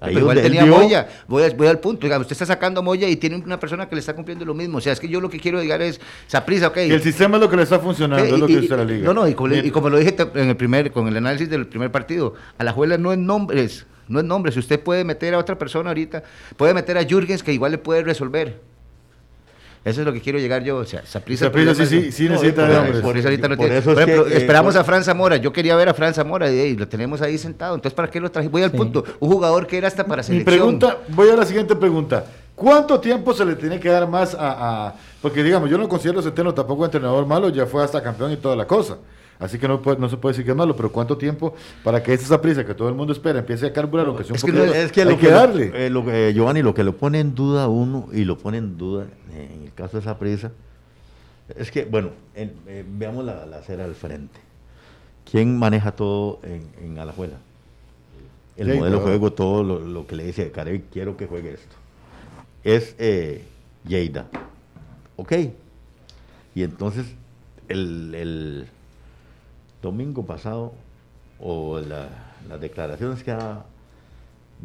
S4: Ahí
S6: Pero igual tenía Moya, voy, a- voy al punto, digamos, usted está sacando a Moya y tiene una persona que le está cumpliendo lo mismo, o sea, es que yo lo que quiero llegar es, Saprisa, ok.
S2: Que el sistema es lo que le está funcionando,
S6: Ok,
S2: es lo
S6: y-
S2: que dice la liga.
S6: No, no, y como, le-
S2: Bien.
S6: y como lo dije en el primer, con el análisis del primer partido, a la juela no es nombres, no es nombres. Usted puede meter a otra persona ahorita, puede meter a Jürgens que igual le puede resolver. Eso es lo que quiero llegar yo. O sea. Saprissa
S2: sí, sí, sí necesita
S4: por
S2: de
S4: eso-
S2: hombres.
S6: Por eso ahorita no tiene. Por ejemplo,
S4: eh,
S6: esperamos a Fran Zamora. Yo quería ver a Fran Zamora y, lo tenemos ahí sentado. Entonces, ¿para qué lo traje? Voy al punto. Un jugador que era hasta para
S2: Mi
S6: selección.
S2: pregunta, voy a la siguiente pregunta. ¿Cuánto tiempo se le tiene que dar más a, a- Porque digamos, yo no considero a Centeno tampoco entrenador malo, ya fue hasta campeón y toda la cosa. Así que no, puede- no se puede decir que es malo, pero ¿cuánto tiempo para que esa prisa que todo el mundo espera empiece a carburar, aunque sea un
S6: Es que no-
S4: Es que
S2: hay
S4: lo
S2: que
S4: que,
S2: darle?
S4: eh, lo que- Giovanni, lo que lo pone en duda uno y lo pone en duda eh, en el caso de esa prisa es que, bueno, en- eh, veamos la, la acera al frente. ¿Quién maneja todo en, en Alajuela? El modelo de juego, todo lo, lo que le dice Carey, quiero que juegue esto. Es eh, Lleida. Ok. Y entonces, el, el domingo pasado, o la- las declaraciones que da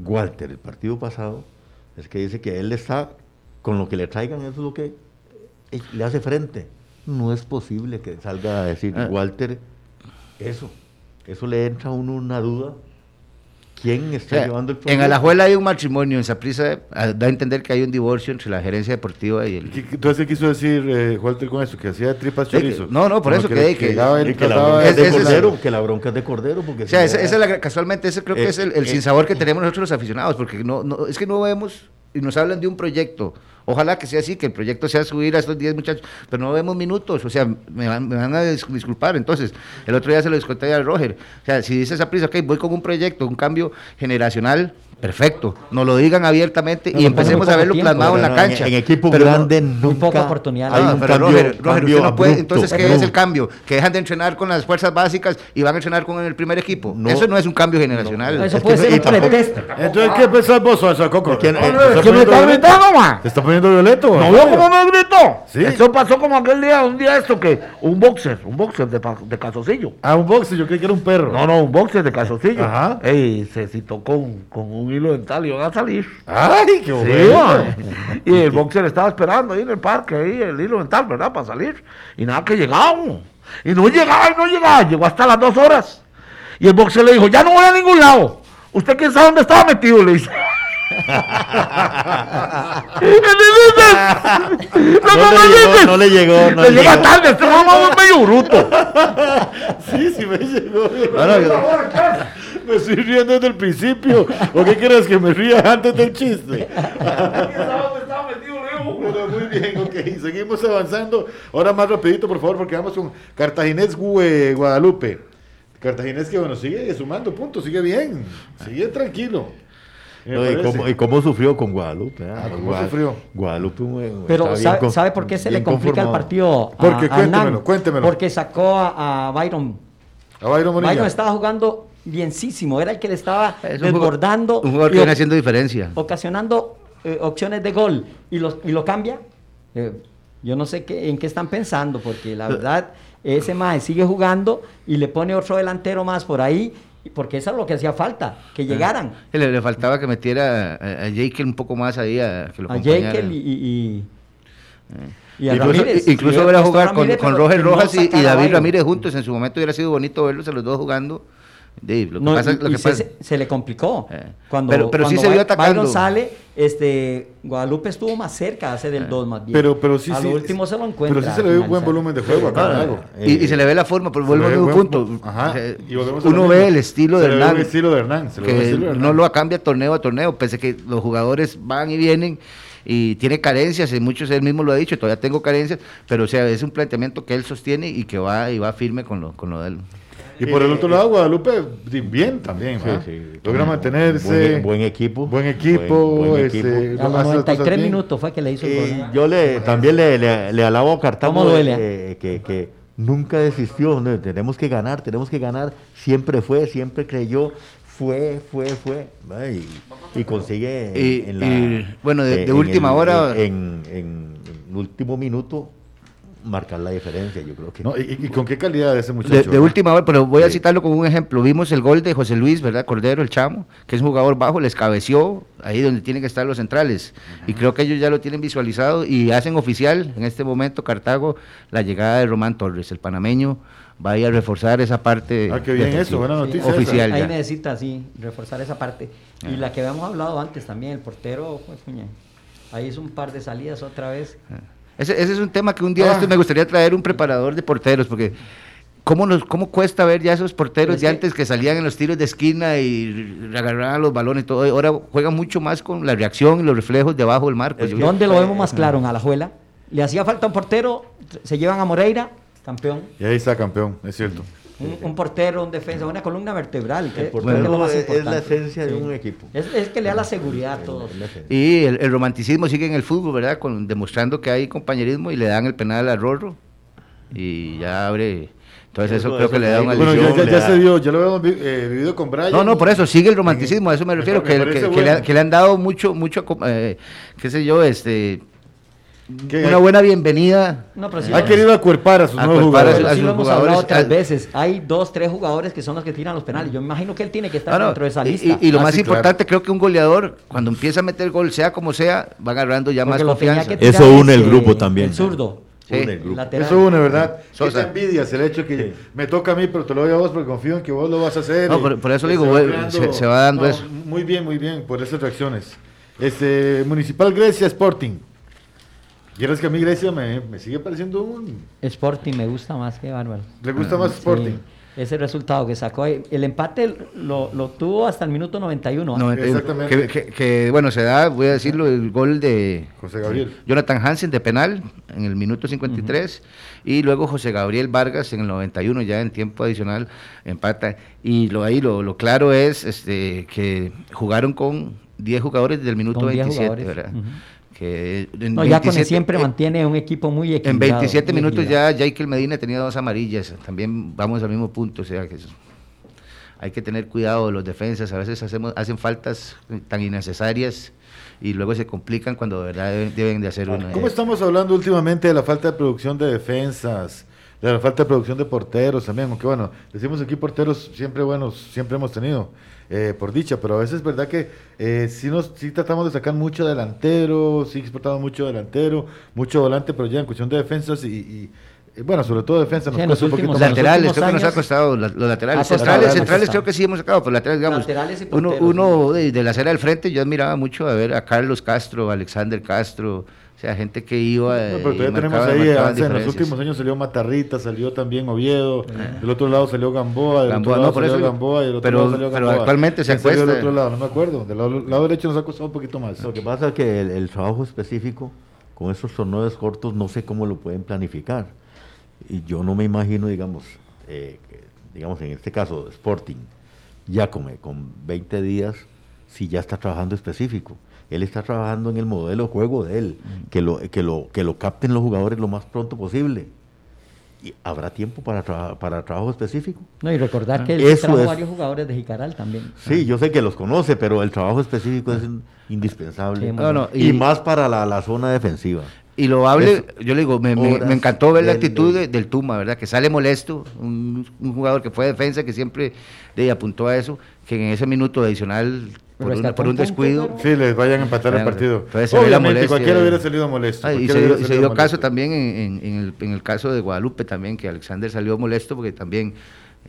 S4: Walter el partido pasado, es que dice que él está, con lo que le traigan, eso es lo que eh, le hace frente. No es posible que salga a decir
S6: Ah.
S4: Walter eso. Eso le entra a uno una duda. ¿Quién
S6: O
S4: está
S6: sea,
S4: llevando el
S6: en? Alajuela hay un matrimonio, en Saprissa da a entender que hay un divorcio entre la gerencia deportiva y el...
S2: ¿Qué- qué- Entonces, ¿qué quiso decir eh, Walter con eso? Que hacía tripas
S6: Sí, que-
S2: chorizos.
S6: no, no, por eso que-
S2: le-
S6: que-
S4: y que la bronca es
S2: de-
S6: es-
S4: Cordero, que la bronca es de Cordero, porque
S6: O sea,
S4: si
S6: esa, esa es la, casualmente ese creo que
S4: Eh,
S6: es el, el
S4: eh,
S6: sinsabor que tenemos nosotros los aficionados, porque no, no, es que no vemos, y nos hablan de un proyecto. Ojalá que sea así, que el proyecto sea subir a estos 10 muchachos, pero no vemos minutos, o sea, me van, me van a dis- disculpar. Entonces, el otro día se lo disconté al Roger. O sea, si dice esa prisa, ok, voy con un proyecto, un cambio generacional, perfecto. Nos lo digan abiertamente
S3: No,
S6: y empecemos a verlo
S3: tiempo.
S6: plasmado en la cancha.
S4: En, equipo
S6: Pero no-
S4: grande
S3: muy
S4: nunca
S3: poca oportunidad.
S4: hay
S6: Ah,
S4: un
S6: pero
S4: cambio,
S6: Roger, Roger,
S4: cambio
S6: usted no puede,
S4: abrupto.
S6: entonces, ¿qué es el cambio? ¿Que dejan de entrenar con las fuerzas básicas y van a entrenar con el primer equipo?
S4: No.
S6: Eso no es un cambio generacional.
S3: Eso
S4: Es
S3: puede
S4: que
S3: ser un pretexto.
S2: Entonces, ¿qué pensás vos, Sosa Coco?
S4: Es que-
S2: ¿Te
S4: eh,
S2: está
S5: ¿Qué me
S2: poniendo
S5: está
S2: violento?
S5: gritando, ma?
S2: ¿Te está poniendo violento?
S5: ¿No vio cómo me gritó?
S2: Sí.
S5: Eso pasó como aquel día, un día esto que un boxer, un boxer de, pa- de calzoncillo.
S2: Ah, un boxe, yo creí que era un perro.
S5: No, no, un boxer de calzoncillo.
S2: Ajá.
S5: Ey, se citó con, con un hilo dental y iban a salir.
S2: Ay, qué bueno.
S5: Y el boxer estaba esperando ahí en el parque, ahí el hilo dental, ¿verdad? Para salir. Y nada que llegamos. Y no llegaba, y no llegaba. Llegó hasta las dos horas. Y el boxer le dijo, ya no voy a ningún lado. ¿Usted quién sabe dónde estaba metido? Le dice.
S4: No le llegó, no le llegó, no
S5: le
S4: le
S5: llega tarde, este mamá es medio bruto.
S2: Sí, sí me llegó.
S6: Bueno,
S2: Me estoy riendo desde el principio. ¿O qué crees que me ría antes del chiste? Bueno, muy bien, ok. Seguimos avanzando. Ahora más rapidito, por favor, porque vamos con Cartaginés Gue- Guadalupe. Cartaginés que, bueno, sigue sumando puntos, sigue bien. Sigue tranquilo.
S4: No, y, cómo, y cómo sufrió con Guadalupe. ah,
S2: Ah, ¿cómo
S4: Guad-
S2: sufrió?
S4: Guadalupe. un-
S3: Pero
S4: está bien
S3: ¿sabe,
S4: con-
S3: sabe por qué se le complica el
S4: conformado.
S3: partido a,
S2: Porque
S3: a
S2: cuéntemelo,
S3: Hernán?
S2: cuéntemelo.
S3: Porque sacó a, a Byron.
S2: A Byron Bonilla.
S3: Byron estaba jugando bienísimo. Era el que le estaba
S6: Es un jugador- Un que viene haciendo diferencia.
S3: ocasionando eh, opciones de gol y lo, y lo cambia. Eh, yo no sé qué, en qué están pensando, porque la verdad, ese más sigue jugando y le pone otro delantero más por ahí, porque eso es lo que hacía falta, que llegaran
S6: Le, le faltaba que metiera a, a Jekyll un poco más ahí, a, que lo
S3: a
S6: acompañara.
S3: Jekyll y, y, y- y a
S6: Incluso,
S3: Ramírez.
S6: incluso ver a jugar con,
S3: Ramírez,
S6: con Roger
S3: no
S6: Rojas y, David. Ramírez juntos. En su momento hubiera sido bonito verlos a los dos jugando. De, lo que
S3: No,
S6: pasa, lo
S3: y
S6: que
S3: se,
S6: pasa-
S3: se- le complicó.
S6: Eh,
S3: Cuando,
S6: pero- pero sí
S3: cuando
S6: se vio atacando.
S3: Byron sale, este, Guadalupe estuvo más cerca hace del 2 más bien.
S2: Pero, pero sí,
S3: a
S2: sí.
S3: lo último se lo encuentra.
S2: Pero sí se le ve un buen volumen de juego acá.
S6: Ah,
S2: Lago.
S6: y, y se le ve la forma, pero vuelvo
S2: ve
S6: mismo
S2: buen-
S6: punto.
S2: Ajá, y a
S6: uno ve el estilo
S2: Se
S6: de Hernán.
S2: el estilo de Hernán, se ve el
S6: que
S2: estilo de
S6: no
S2: Hernán.
S6: lo cambia torneo a torneo, pese a que los jugadores van y vienen y tiene carencias, y muchos él mismo lo ha dicho, todavía tengo carencias, pero o sea, es un planteamiento que él sostiene y que va y va firme con lo, con lo de él.
S2: Y por el otro lado, Guadalupe, bien también,
S4: Sí, sí.
S2: Logra
S4: Buen-
S2: mantenerse.
S4: Buen, buen equipo.
S2: Buen equipo,
S4: Buen- buen
S2: este,
S4: equipo.
S3: A los
S2: las cosas
S3: 93
S2: bien.
S3: minutos fue que le hizo el gol.
S4: yo le, también le, le, le alabo a Cartago
S3: ¿Cómo duele,
S4: eh, que, que nunca desistió. ¿no? Tenemos que ganar, tenemos que ganar. Siempre fue, siempre creyó. Fue, fue, fue. Y, y consigue.
S6: Y-
S4: en la-
S6: y, bueno, de-
S4: eh,
S6: de
S4: en
S6: última
S4: el-
S6: hora-
S4: En, en, en último minuto, marcar la diferencia. Yo creo que.
S2: No, y, y con qué calidad ese muchacho?
S6: De, de
S2: ¿verdad?
S6: última hora, pero voy a
S4: Sí.
S6: citarlo como un ejemplo. Vimos el gol de José Luis, ¿verdad? Cordero, el chamo, que es un jugador bajo, les cabeció ahí donde tienen que estar los centrales. Y creo que ellos ya lo tienen visualizado y hacen oficial en este momento Cartago la llegada de Román Torres, el panameño. Va a ir a reforzar esa parte.
S2: Ah, qué bien eso, buena
S3: Sí,
S2: noticia. esa.
S6: Oficial.
S3: Ahí
S6: ya.
S3: necesita, sí, reforzar esa parte. Y la que habíamos hablado antes también, el portero, pues, ahí hizo un par de salidas otra vez.
S6: Ese, ese es un tema que un día
S2: Ah.
S6: me gustaría traer un preparador de porteros, porque ¿cómo, nos, cómo cuesta ver ya esos porteros
S3: Es
S6: de
S3: que-
S6: antes que salían en los tiros de esquina y agarraban los balones y todo? Ahora juegan mucho más con la reacción y los reflejos debajo del marco. Yo-
S3: ¿Dónde lo vemos más claro? En Alajuela. Le hacía falta un portero, se llevan a Moreira, campeón.
S2: Y ahí está campeón, es cierto.
S3: Un, un portero, un defensa, una columna vertebral. que-
S4: el portero
S3: es lo más
S4: es, es la esencia de un equipo.
S3: Es, es que le da la seguridad a todos.
S6: Y el, el romanticismo sigue en el fútbol, ¿verdad? Con, demostrando que hay compañerismo y le dan el penal a Rorro y ya abre. Entonces eso,
S4: Eso-
S6: creo que le da una
S2: Bueno, ya, se dio, ya lo habíamos vi- eh, vivido con Brian.
S6: No, no, por eso sigue el romanticismo, a eso me refiero,
S2: me
S6: le, que le han dado mucho, mucho, eh, qué sé yo, este, Una buena bienvenida.
S3: No, pero sí
S2: Ha querido acuerpar a sus nuevos
S6: Acuerpar
S2: jugadores.
S3: pero
S6: a
S3: sí lo hemos hablado otras
S6: al-
S3: veces. Hay dos, tres jugadores que son los que tiran los penales. Yo me imagino que él tiene que estar
S6: Ah, no,
S3: dentro de esa lista.
S6: Y, y lo
S2: Ah,
S6: más
S2: sí, claro.
S6: importante, creo que un goleador, cuando empieza a meter gol, sea como sea, va agarrando ya
S3: Porque
S6: más confianza.
S4: Eso une el grupo también.
S3: El zurdo.
S6: Sí.
S2: Eso une, ¿verdad?
S6: Sosa.
S2: Sosa. envidias el hecho que me toca a mí, pero te lo doy a vos porque confío en que vos lo vas a hacer.
S6: No, por- por eso digo,
S2: va
S6: güey,
S2: creando-
S6: se- se va dando
S2: No,
S6: eso.
S2: Muy bien, muy bien, por esas reacciones. Este, Municipal Grecia Sporting. Quieres que a mí Grecia me, me sigue pareciendo un...
S3: Sporting me gusta más que Bárbaro.
S2: ¿Le gusta más
S3: Sí.
S2: Sporting?
S3: ese resultado que sacó. ahí. El empate lo, lo tuvo hasta el minuto 91. ¿ah?
S6: 91.
S2: Exactamente.
S6: Que, que- que, bueno, se da, voy a decirlo, el gol de
S2: José Gabriel.
S6: Jonathan Hansen de penal en el minuto 53 y luego José Gabriel Vargas en el 91 ya en tiempo adicional empata y lo ahí lo, lo claro es este que jugaron con 10 jugadores desde el minuto
S3: Con 10
S6: 27,
S3: jugadores,
S6: ¿verdad?
S3: ujú.
S6: Que en
S3: No, ya con
S6: 27
S3: siempre
S6: eh,
S3: mantiene un equipo muy
S6: en
S3: equilibrado.
S6: 27
S3: muy
S6: minutos
S3: equilibrado.
S6: ya Jaikel Medina tenía dos amarillas. También vamos al mismo punto. O sea que es- hay que tener cuidado los defensas. A veces hacemos, hacen faltas tan innecesarias y luego se complican cuando de verdad deben, deben de hacer una.
S2: ¿Cómo estamos hablando últimamente de la falta de producción de defensas? De la falta de producción de porteros también, aunque bueno, decimos aquí porteros siempre buenos, siempre hemos tenido, eh, por dicha, pero a veces es verdad que eh, sí, nos, sí tratamos de sacar mucho delantero, sí exportamos mucho delantero, mucho volante, pero ya en cuestión de defensas y, y, bueno, sobre todo defensa nos
S3: Sí, los
S2: un poquito
S3: últimos
S2: más.
S3: años.
S6: Laterales, creo que nos ha costado la- los laterales. Centrales, centrales creo que sí hemos sacado, pero laterales, digamos.
S3: Laterales y
S6: uno
S3: porteros,
S6: uno de, de la acera del frente, yo admiraba mucho a ver a Carlos Castro, a Alexander Castro, o sea, gente que iba.
S2: No, pero todavía tenemos ahí,
S6: marcaban
S2: avance, en los últimos años salió Matarrita, salió también Oviedo, del otro lado salió Gamboa, del
S6: Gamboa,
S2: otro lado
S6: no, por
S2: salió
S6: eso-
S2: Gamboa y del otro
S6: pero-
S2: lado salió
S6: pero
S2: Gamboa.
S6: actualmente se
S2: ¿Quién salió del
S6: acuesta-
S2: otro lado, no me acuerdo, del lado, lado derecho nos ha costado un poquito más.
S4: Lo que pasa es que el, el trabajo específico con esos torneos cortos no sé cómo lo pueden planificar. Y yo no me imagino, digamos, eh, digamos en este caso Sporting, ya con, con 20 días, si ya está trabajando específico. Él está trabajando en el modelo de juego de él, que, lo, que, lo, que lo capten los jugadores lo más pronto posible. Y habrá tiempo para, para trabajo específico.
S3: No, y recordar que él
S4: Eso
S3: trajo
S4: es.
S3: varios jugadores de Jicaral también.
S4: Sí, yo sé que los conoce, pero el trabajo específico es indispensable.
S3: Sí,
S6: No, no,
S4: y,
S6: y-
S4: más para la, la zona defensiva.
S6: Y lo hable,
S4: Eso.
S6: yo le digo, me, me- encantó ver la actitud
S4: del-
S6: de- del Tuma, ¿verdad? Que sale molesto, un, un jugador que fue defensa, que siempre apuntó a eso, que en ese minuto adicional, por,
S3: Rescató
S6: una- por
S3: un
S6: descuido,
S2: Sí, les vayan a empatar el partido.
S6: entonces
S2: Obviamente, cualquiera hubiera salido molesto.
S6: Ah, y se, dio, y se
S2: salido
S6: dio
S2: molesto.
S6: caso también en, en- en el, en el caso de Guadalupe también, que Alexander salió molesto porque también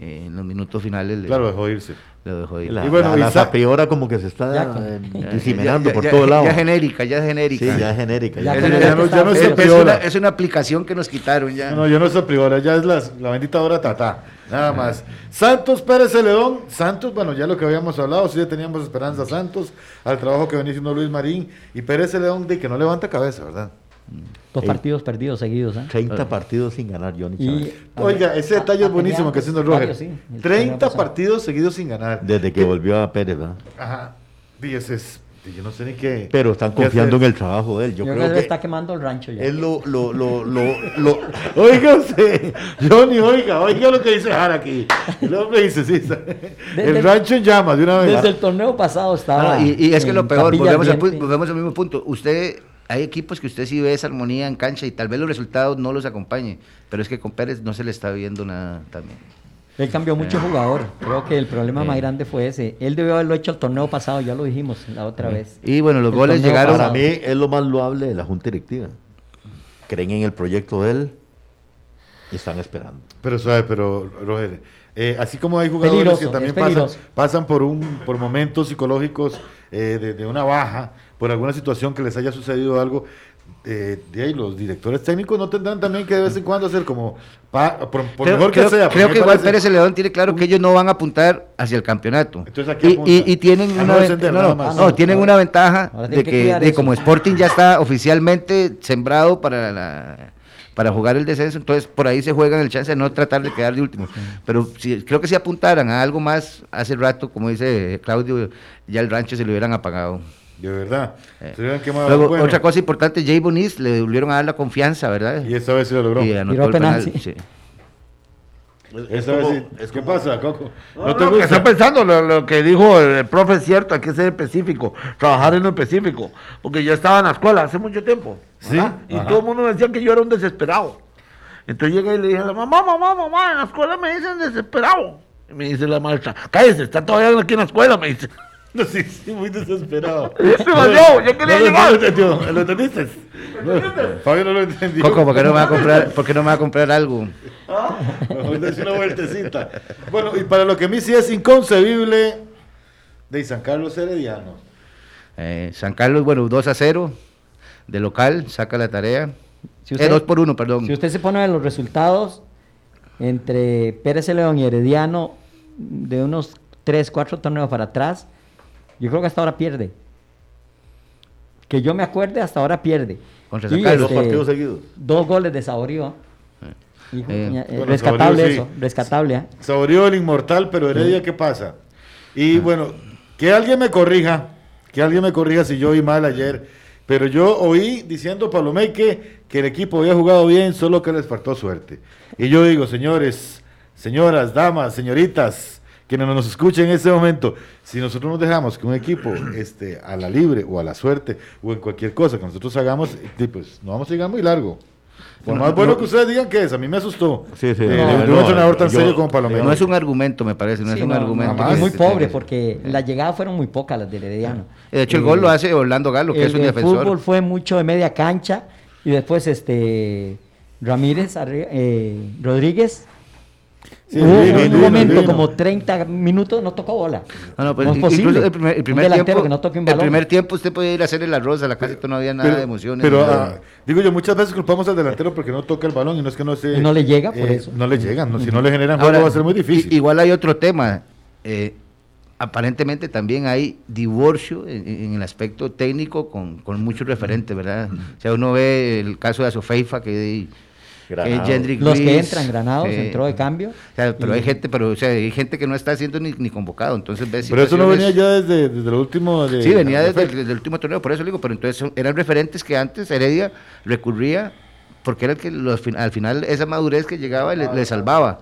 S6: eh, en los minutos finales le,
S2: Claro, dejó irse.
S6: le dejó ir.
S4: La,
S2: Y bueno,
S4: la, la como que se está eh,
S6: Ya-
S4: diseminando
S6: ya-
S4: por
S6: ya-
S4: todo lado.
S6: Ya genérica, ya genérica.
S4: sí, ya es genérica.
S3: Ya
S2: no- ya no
S6: es, una, es una aplicación que nos quitaron ya.
S2: No, yo no soy privada, ya es la, la bendita hora tata. Nada más. Santos Pérez Celedón. Santos, bueno, ya lo que habíamos hablado, sí le teníamos esperanza a Santos, al trabajo que venía haciendo Luis Marín. Y Pérez Celedón de que no levanta cabeza, ¿verdad?
S3: Dos
S4: Ey.
S3: partidos perdidos seguidos. ¿eh?
S4: 30 partidos sin ganar, Johnny
S3: Y,
S4: Chávez.
S2: Oiga, ese detalle es buenísimo que haciendo
S3: varios,
S2: Roger.
S3: sí, el
S2: 30
S3: torneo pasado.
S2: partidos seguidos sin ganar.
S4: Desde que volvió a Pérez, ¿verdad?
S2: Ajá. Y ese es, y yo no sé ni qué.
S4: Pero están
S2: qué
S4: confiando en el trabajo de él. Yo,
S3: Yo,
S4: creo
S3: creo que
S4: que
S3: está quemando el rancho ya.
S4: es lo, lo, lo, lo, lo-
S2: Oiga usted, Johnny, oiga, oiga lo que dice Jara aquí. El hombre dice, sí, está- el
S3: Desde-
S2: rancho en llamas de una vez.
S3: Desde el torneo pasado estaba.
S6: Y, y es que lo peor, volvemos al, volvemos al mismo punto. Usted, hay equipos que usted sí ve esa armonía en cancha y tal vez los resultados no los acompañe, pero es que con Pérez no se le está viendo nada también.
S3: Él cambió mucho jugador. Creo que el problema más grande fue ese. Él debió haberlo hecho el torneo pasado, ya lo dijimos la otra vez.
S6: Y bueno, los
S3: El
S6: goles llegaron.
S4: para
S3: pasado.
S4: mí es lo más loable de la Junta Directiva. Creen en el proyecto de él y están esperando.
S2: Pero suave, pero Roger, eh, así como hay jugadores
S3: Peligroso,
S2: que también pasan, pasan por un por momentos psicológicos eh, de, de una baja, por alguna situación que les haya sucedido algo, eh, de ahí los directores técnicos no tendrán también que de vez en cuando hacer como, pa- por, por
S6: Creo,
S2: mejor que
S6: creo-
S2: sea.
S6: creo que igual Pérez León tiene claro que ellos no van a apuntar hacia el campeonato.
S2: Entonces, ¿a qué
S6: y, y- y tienen
S2: A
S6: una,
S2: no
S6: ven-
S2: descender,
S6: no, tienen una ventaja de
S3: que
S6: de como Sporting ya está oficialmente sembrado para la para jugar el descenso, entonces por ahí se juegan el chance de no tratar de quedar de último. Pero si, creo que si apuntaran a algo más hace rato, como dice Claudio, ya el rancho se lo hubieran apagado.
S2: De verdad.
S6: Eh.
S2: Se hubieran quemado.
S6: Luego,
S2: Bueno,
S6: otra cosa importante, Jay Bonis le volvieron a dar la confianza, ¿verdad?
S2: Y esta vez sí lo logró.
S6: Y anotó
S3: Tiró
S6: el
S3: penal,
S6: penal,
S3: sí.
S6: sí.
S2: Esta vez sí. ¿Qué pasa, Coco?
S5: No, no, que está pensando lo, lo que dijo el, profe es cierto, hay que ser específico, trabajar en lo específico, porque yo estaba en la escuela hace mucho tiempo,
S2: Sí,
S5: y
S2: ajá.
S5: todo el mundo me decía que yo era un desesperado. Entonces llegué y le dije a la mamá, mamá, mamá, en la escuela me dicen desesperado. Y me dice la maestra, cállese, está todavía aquí en la escuela, me dice.
S2: No, sí, sí, muy desesperado.
S5: Demasiado, ya quería
S2: no, lo-
S5: llegar.
S2: no lo entendió, ¿Lo entendiste? No, Fabio no lo entendió.
S6: Coco, ¿por qué no me va a comprar, por qué no me va a comprar algo?
S2: Mejor darse una vueltecita. Bueno, y para lo que a mí sí es inconcebible, de San Carlos Herediano.
S6: Eh, San Carlos, bueno, 2 a 0 de local, saca la tarea.
S3: Si
S6: eh,
S3: usted-
S6: 2 por 1, perdón.
S3: Si usted se pone ver los resultados, entre Pérez León y Herediano de unos 3, 4 torneos para atrás, yo creo que hasta ahora pierde. Que yo me acuerde, hasta ahora pierde.
S6: San
S3: Y,
S6: Carlos.
S4: Dos
S3: este,
S4: partidos seguidos.
S3: Dos goles de Saborío. Hijo,
S6: Eh,
S3: eh,
S2: bueno,
S3: rescatable
S2: Saborío sí.
S3: eso, rescatable. ¿ah?
S2: Saboreó el inmortal, pero Heredia, ¿qué pasa? Y bueno, que alguien me corrija, que alguien me corrija si yo oí mal ayer, pero yo oí diciendo Palomé que, que el equipo había jugado bien, solo que les faltó suerte. Y yo digo, señores, señoras, damas, señoritas, quienes nos escuchen en este momento, si nosotros nos dejamos que un equipo este, a la libre o a la suerte o en cualquier cosa que nosotros hagamos, pues no vamos a llegar muy largo. Por más bueno que ustedes digan que es, a mí me asustó.
S4: Sí, sí,
S2: Eh,
S4: no,
S2: de un
S4: no,
S2: entrenador tan
S4: yo-
S2: serio como Palomé.
S6: No es un argumento, me parece, no
S3: Sí,
S6: es un
S3: no,
S6: argumento.
S3: no, es muy
S6: que-
S3: pobre porque las llegadas fueron muy pocas las del Herediano.
S6: De hecho, el
S3: Eh,
S6: gol lo hace Orlando Galo, que
S3: el,
S6: es un
S3: el
S6: defensor.
S3: fútbol fue mucho de media cancha y después este Ramírez eh, Rodríguez
S2: Sí,
S3: hubo un momento como 30 minutos no tocó bola.
S6: No, no, pues,
S3: No es posible.
S6: el primer, el
S3: Un
S6: primer
S3: delantero
S6: tiempo,
S3: que no toque un
S6: el
S3: balón.
S6: primer tiempo usted podía ir a hacer el arroz, a la casa no había nada de emociones.
S2: Pero, ah, digo yo, muchas veces culpamos al delantero porque no toca el balón y no es que no se...
S3: Y no le llega por eso.
S2: No le llegan, no, si no le generan
S6: Ahora,
S2: juego va a ser muy difícil.
S6: Igual hay otro tema. eh, aparentemente también hay divorcio en, en el aspecto técnico con, con muchos referentes, ¿verdad? O sea, uno ve el caso de Asofeifa, que, que
S4: Granados.
S6: Jendrik
S3: Los que entran granados
S6: eh,
S3: entró de cambio.
S6: o sea, pero
S3: Y-
S6: hay gente, pero o sea, hay gente que no está siendo ni, ni convocado, entonces ves
S2: Pero eso no venía ya desde, desde el último... De,
S6: Sí, venía
S2: de-
S6: desde el, desde el último torneo, por eso digo, pero entonces son- eran referentes que antes Heredia recurría, porque era el que los al final esa madurez que llegaba le, le salvaba.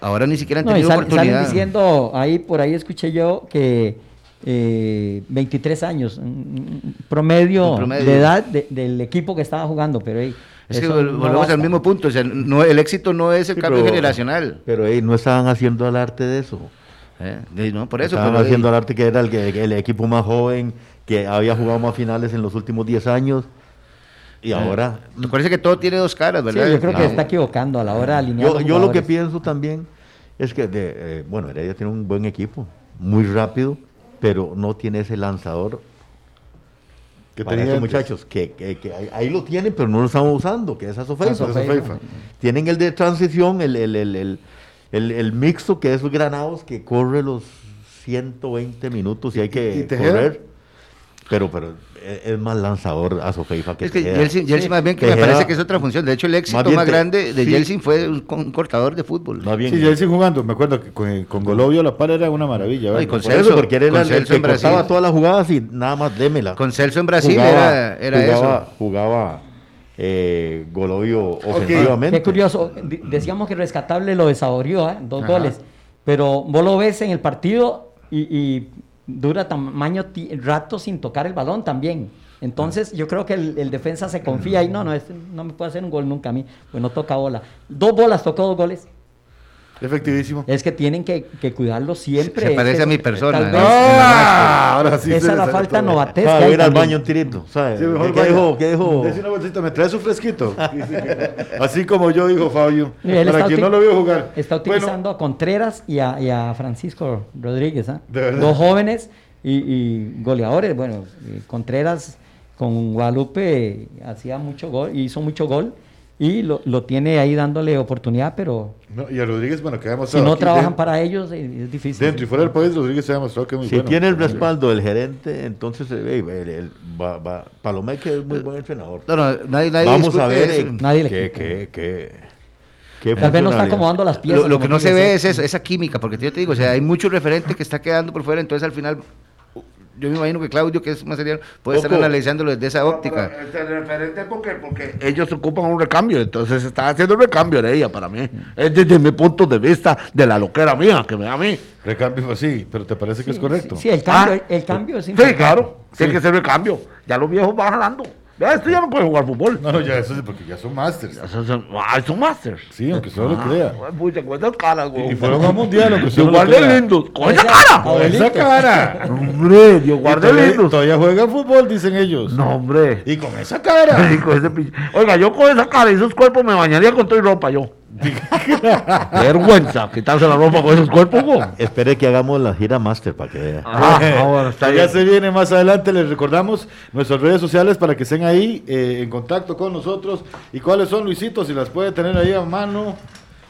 S6: Ahora ni siquiera han
S3: No,
S6: tenido
S3: salen
S6: oportunidad.
S3: diciendo, ahí por ahí escuché yo que eh, 23 años, mm, mm, promedio, de edad de- del equipo que estaba jugando, pero ahí,
S6: Es que
S3: eso no
S6: volvemos
S3: basta.
S6: al mismo punto, o sea, no, el éxito no es el
S4: Sí,
S6: cambio
S4: pero-
S6: generacional.
S4: Pero ey, no estaban haciendo el arte de eso.
S6: ¿eh? No, por eso,
S4: estaban
S6: pero,
S4: haciendo
S6: eh,
S4: el arte que era el, que- el equipo más joven, que había jugado más finales en los últimos 10 años. Y ahora,
S6: me parece que todo tiene dos caras,
S3: Sí,
S6: ¿verdad?
S3: yo creo que
S6: Ah,
S3: está equivocando a la hora de alinear
S4: yo, yo lo que pienso también es que, de, eh, bueno, Heredia tiene un buen equipo, muy rápido, pero no tiene ese lanzador
S2: que
S4: para
S2: tenía
S4: estos muchachos, que, que- que ahí, lo tienen, pero no lo estamos usando, que es Asofeifa. Tienen el de transición, el, el, el, el, el- el mixto, que es los granados, que corre los 120 minutos y hay
S2: ¿Y
S4: que correr. Pero, pero es, más lanzador Asofeifa que
S6: Es que
S4: Tejeda.
S6: Yeltsin, Yeltsin más bien que me parece que es otra función. De hecho, el éxito
S4: Más
S6: más,
S4: bien te-
S6: grande de
S4: sí.
S6: Yeltsin fue un, un cortador de fútbol.
S4: Más bien,
S2: Sí, él jugando, me acuerdo que con, con Golovio la par era una maravilla.
S6: No, y
S2: ¿verdad?
S6: con
S4: por eso,
S6: Celso,
S4: porque era
S6: con
S4: el, que
S6: en Brasil.
S4: cortaba todas las jugadas y nada más démela.
S6: Con Celso en Brasil
S4: Jugaba-
S6: era, era
S4: jugaba,
S6: eso.
S4: Jugaba eh, Golovio ofensivamente.
S3: Qué curioso, decíamos que rescatable lo de Saborío, ¿eh? dos
S6: Ajá.
S3: goles, pero vos lo ves en el partido y, y dura tamaño rato sin tocar el balón también. Entonces yo creo que el, el defensa se confía y no, no, este no me puede hacer un gol nunca a mí, pues no toca bola. Dos bolas, tocó dos goles.
S2: Efectivísimo.
S3: Es que tienen que, que cuidarlo siempre.
S6: Se parece
S3: Es-
S6: a mi persona,
S3: tal
S6: ¿no?
S3: vez-
S2: ¡Ah! Ahora sí.
S3: esa es la falta
S2: todo.
S3: novatesca.
S4: Ah, a ir al baño un tirito, ¿sabes?
S2: Sí, mejor
S4: ¿Qué, dijo? ¿Qué dijo?
S2: Dese una bolsita, me trae su fresquito. Así como yo dijo Fabio. Para quien no lo vio jugar.
S3: Está
S2: Bueno,
S3: utilizando a Contreras y a, y a Francisco Rodríguez, ¿ah?
S2: De verdad.
S3: Dos jóvenes y, y goleadores. Bueno, eh, Contreras con Guadalupe eh, hacía mucho gol, hizo mucho gol y lo, lo tiene ahí dándole oportunidad, pero
S2: no, y a Rodríguez, bueno, que ha
S3: si no
S2: aquí
S3: trabajan
S2: dentro-
S3: para ellos eh, es difícil.
S2: Dentro y fuera del país, Rodríguez se ha demostrado que es muy
S4: Si
S2: bueno.
S4: tiene el respaldo del gerente, entonces eh, el, el- va- va- Palomé que es muy buen entrenador.
S6: No, no, nadie, nadie
S4: Vamos
S6: discute
S4: a ver eh,
S3: Nadie le
S4: qué,
S3: quita.
S4: qué, qué, qué
S3: Tal vez no está acomodando las piezas.
S6: Lo, que no se ve es eso, esa química, porque yo te digo, o sea, hay mucho referente que está quedando por fuera, entonces al final, yo me imagino que Claudio, que es más serio, puede estar analizándolo desde esa óptica.
S5: Este referente porque, porque ellos ocupan un recambio, entonces está haciendo el recambio de ella para mí. Es desde mi punto de vista de la loquera mía, que me da a mí.
S2: Recambio, pues sí, pero ¿te parece que es correcto?
S3: Sí, el cambio,
S5: Ah.
S3: el cambio es
S5: Sí, claro,
S2: Sí.
S5: tiene que ser recambio. Ya los viejos van jalando. Ya, esto ya no puede jugar fútbol.
S2: No, no, ya eso sí, porque ya son masters.
S5: Ya son, son, ah, son masters.
S2: Sí, aunque usted no lo crea.
S5: Ah, pucha, con esas caras, güey.
S2: Y fueron a un mundial, aunque usted no lo crea.
S5: lindos. Con esa cara.
S2: Con esa cara.
S5: Hombre, Dios
S2: Y
S5: guarde
S2: todavía,
S5: lindos.
S2: todavía juegan fútbol, dicen ellos.
S5: No, hombre.
S2: Y con esa cara.
S5: Ay, con ese pinche- Oiga, yo con esa cara y esos cuerpos me bañaría con toda ropa yo. Vergüenza quitarse la ropa con esos cuerpos, güey.
S4: Espere que hagamos la gira master para que vea.
S5: Ah, ah, bueno, está
S2: ya
S5: bien.
S2: se viene más adelante, les recordamos nuestras redes sociales para que estén ahí eh, en contacto con nosotros. ¿Y cuáles son, Luisito? Si las puede tener ahí a mano.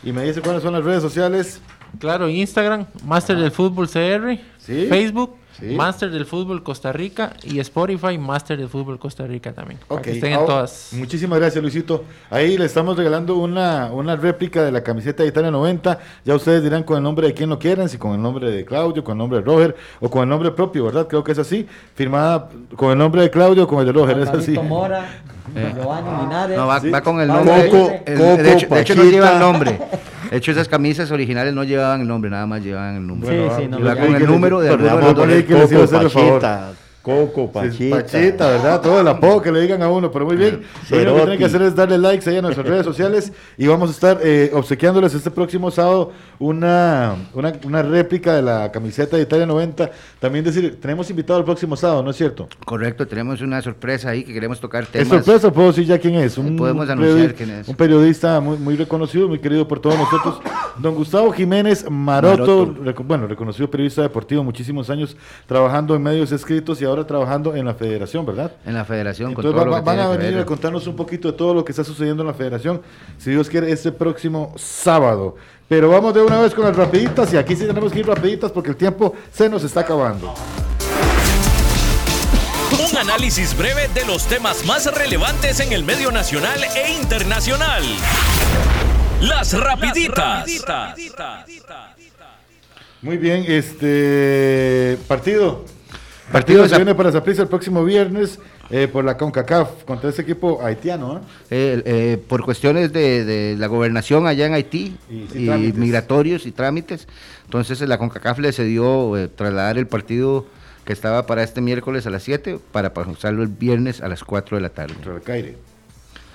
S2: Y me dice cuáles son las redes sociales.
S7: Claro, Instagram, Master del Fútbol CR,
S2: Sí.
S7: Facebook,
S2: Sí.
S7: Master del Fútbol Costa Rica y Spotify, Master del Fútbol Costa Rica también. para
S2: Ok,
S7: que estén en
S2: ahora-
S7: todas.
S2: Muchísimas gracias, Luisito. Ahí le estamos regalando una, una réplica de la camiseta de Italia 90. Ya ustedes dirán con el nombre de quien lo quieran, si con el nombre de Claudio, con el nombre de Roger o con el nombre propio, ¿verdad? Creo que es así. Firmada con el nombre de Claudio o con el de Roger, es así.
S3: Mora, Giovanni Linares.
S6: No, va,
S2: Sí.
S6: va con el nombre.
S2: Coco,
S6: El- de, hecho, de hecho no
S2: Pachita.
S6: llevan nombre. De hecho, esas camisas originales no llevaban el nombre, nada más llevaban el nombre.
S3: Sí, sí, no lo
S6: va
S3: llaman.
S6: con el número de alguno de los dos.
S4: Coco,
S2: Sí,
S4: Pachita.
S2: Pachita, ¿verdad? Todo el apodo que le digan a uno, pero muy bien. Lo único que tienen que hacer es darle likes ahí a nuestras redes sociales y vamos a estar eh, obsequiándoles este próximo sábado una, una, una réplica de la camiseta de Italia 90. También decir, tenemos invitado el próximo sábado, ¿no es cierto?
S6: Correcto, tenemos una sorpresa ahí que queremos tocar
S2: ¿Es
S6: temas.
S2: sorpresa? ¿Puedo decir ya quién es? Un,
S6: Podemos
S2: un
S6: anunciar quién es.
S2: Un periodista muy, muy reconocido, muy querido por todos nosotros. Don Gustavo Jiménez Maroto, bueno, reconocido periodista deportivo, muchísimos años trabajando en medios escritos y ahora trabajando en la federación, ¿verdad?
S6: En la federación, con
S2: Entonces
S6: todo
S2: va-
S6: lo
S2: va-
S6: que
S2: van
S6: tiene
S2: a venir
S6: ver.
S2: a contarnos un poquito de todo lo que está sucediendo en la federación, si Dios quiere, este próximo sábado. Pero vamos de una vez con las rapiditas y aquí sí tenemos que ir rapiditas porque el tiempo se nos está acabando.
S1: Un análisis breve de los temas más relevantes en el medio nacional e internacional. Las rapiditas.
S2: Muy bien, este partido.
S6: Partido
S2: se viene para Saprissa el próximo viernes eh, por la CONCACAF contra ese equipo haitiano. ¿ah?
S6: Eh, eh, por cuestiones de, de la gobernación allá en Haití
S2: Y
S6: migratorios y trámites, entonces eh, la CONCACAF le cedió eh, trasladar el partido que estaba para este miércoles a las 7 para pasarlo el viernes a las 4 de la tarde.
S2: Contra el Caire.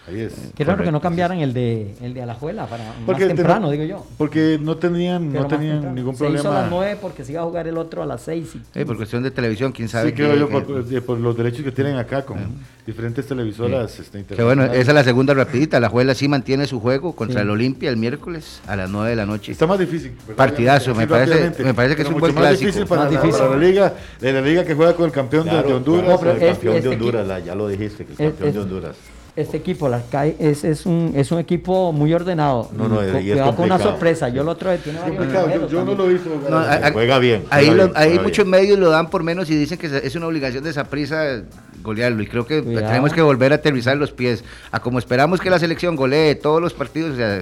S2: Ahí es.
S3: Qué raro que no cambiaran el de, el de Alajuela para más
S2: Porque te-
S3: temprano, digo yo.
S2: Porque no tenían,
S3: Pero
S2: no
S3: más
S2: tenían
S3: temprano.
S2: ningún
S3: Se hizo a
S2: problema.
S3: las 9 porque se iba a jugar el otro a las 6. Y...
S6: Eh, por cuestión de televisión, quién sabe.
S2: Sí, creo yo, por, eh, por los derechos que tienen acá con diferentes televisoras este,
S6: Que bueno, esa es la segunda rapidita. La Juela sí mantiene su juego contra
S3: Sí.
S6: el Olimpia el miércoles a las 9 de la noche.
S2: Está más difícil. ¿verdad?
S6: Partidazo, me parece- me parece que es
S2: Pero
S6: un buen
S2: más
S6: clásico.
S2: difícil para,
S3: Más
S2: la,
S3: difícil.
S2: para la liga, de la liga que juega con el campeón de-
S4: Claro,
S2: de, Honduras.
S4: claro, el
S3: Es-
S4: campeón
S3: este
S4: de Honduras,
S3: equipo-
S4: la- ya lo dijiste, que el
S3: Es-
S4: campeón
S3: es-
S4: de Honduras.
S3: Este equipo, la CAI, es, es, un, es un equipo muy ordenado.
S4: No, no,
S3: Y
S4: es
S3: con una sorpresa. Yo el otro tiene
S2: Es
S3: varios
S2: complicado, yo, yo no lo hizo.
S6: No, a- a-
S4: Juega bien.
S6: Ahí,
S4: juega
S6: lo-
S4: bien,
S6: ahí muchos
S4: bien.
S6: medios lo dan por menos y dicen que es una obligación de esa prisa golearlo. Y creo que
S3: Cuidado.
S6: tenemos que volver a aterrizar los pies. A como esperamos que la selección golee todos los partidos, o sea,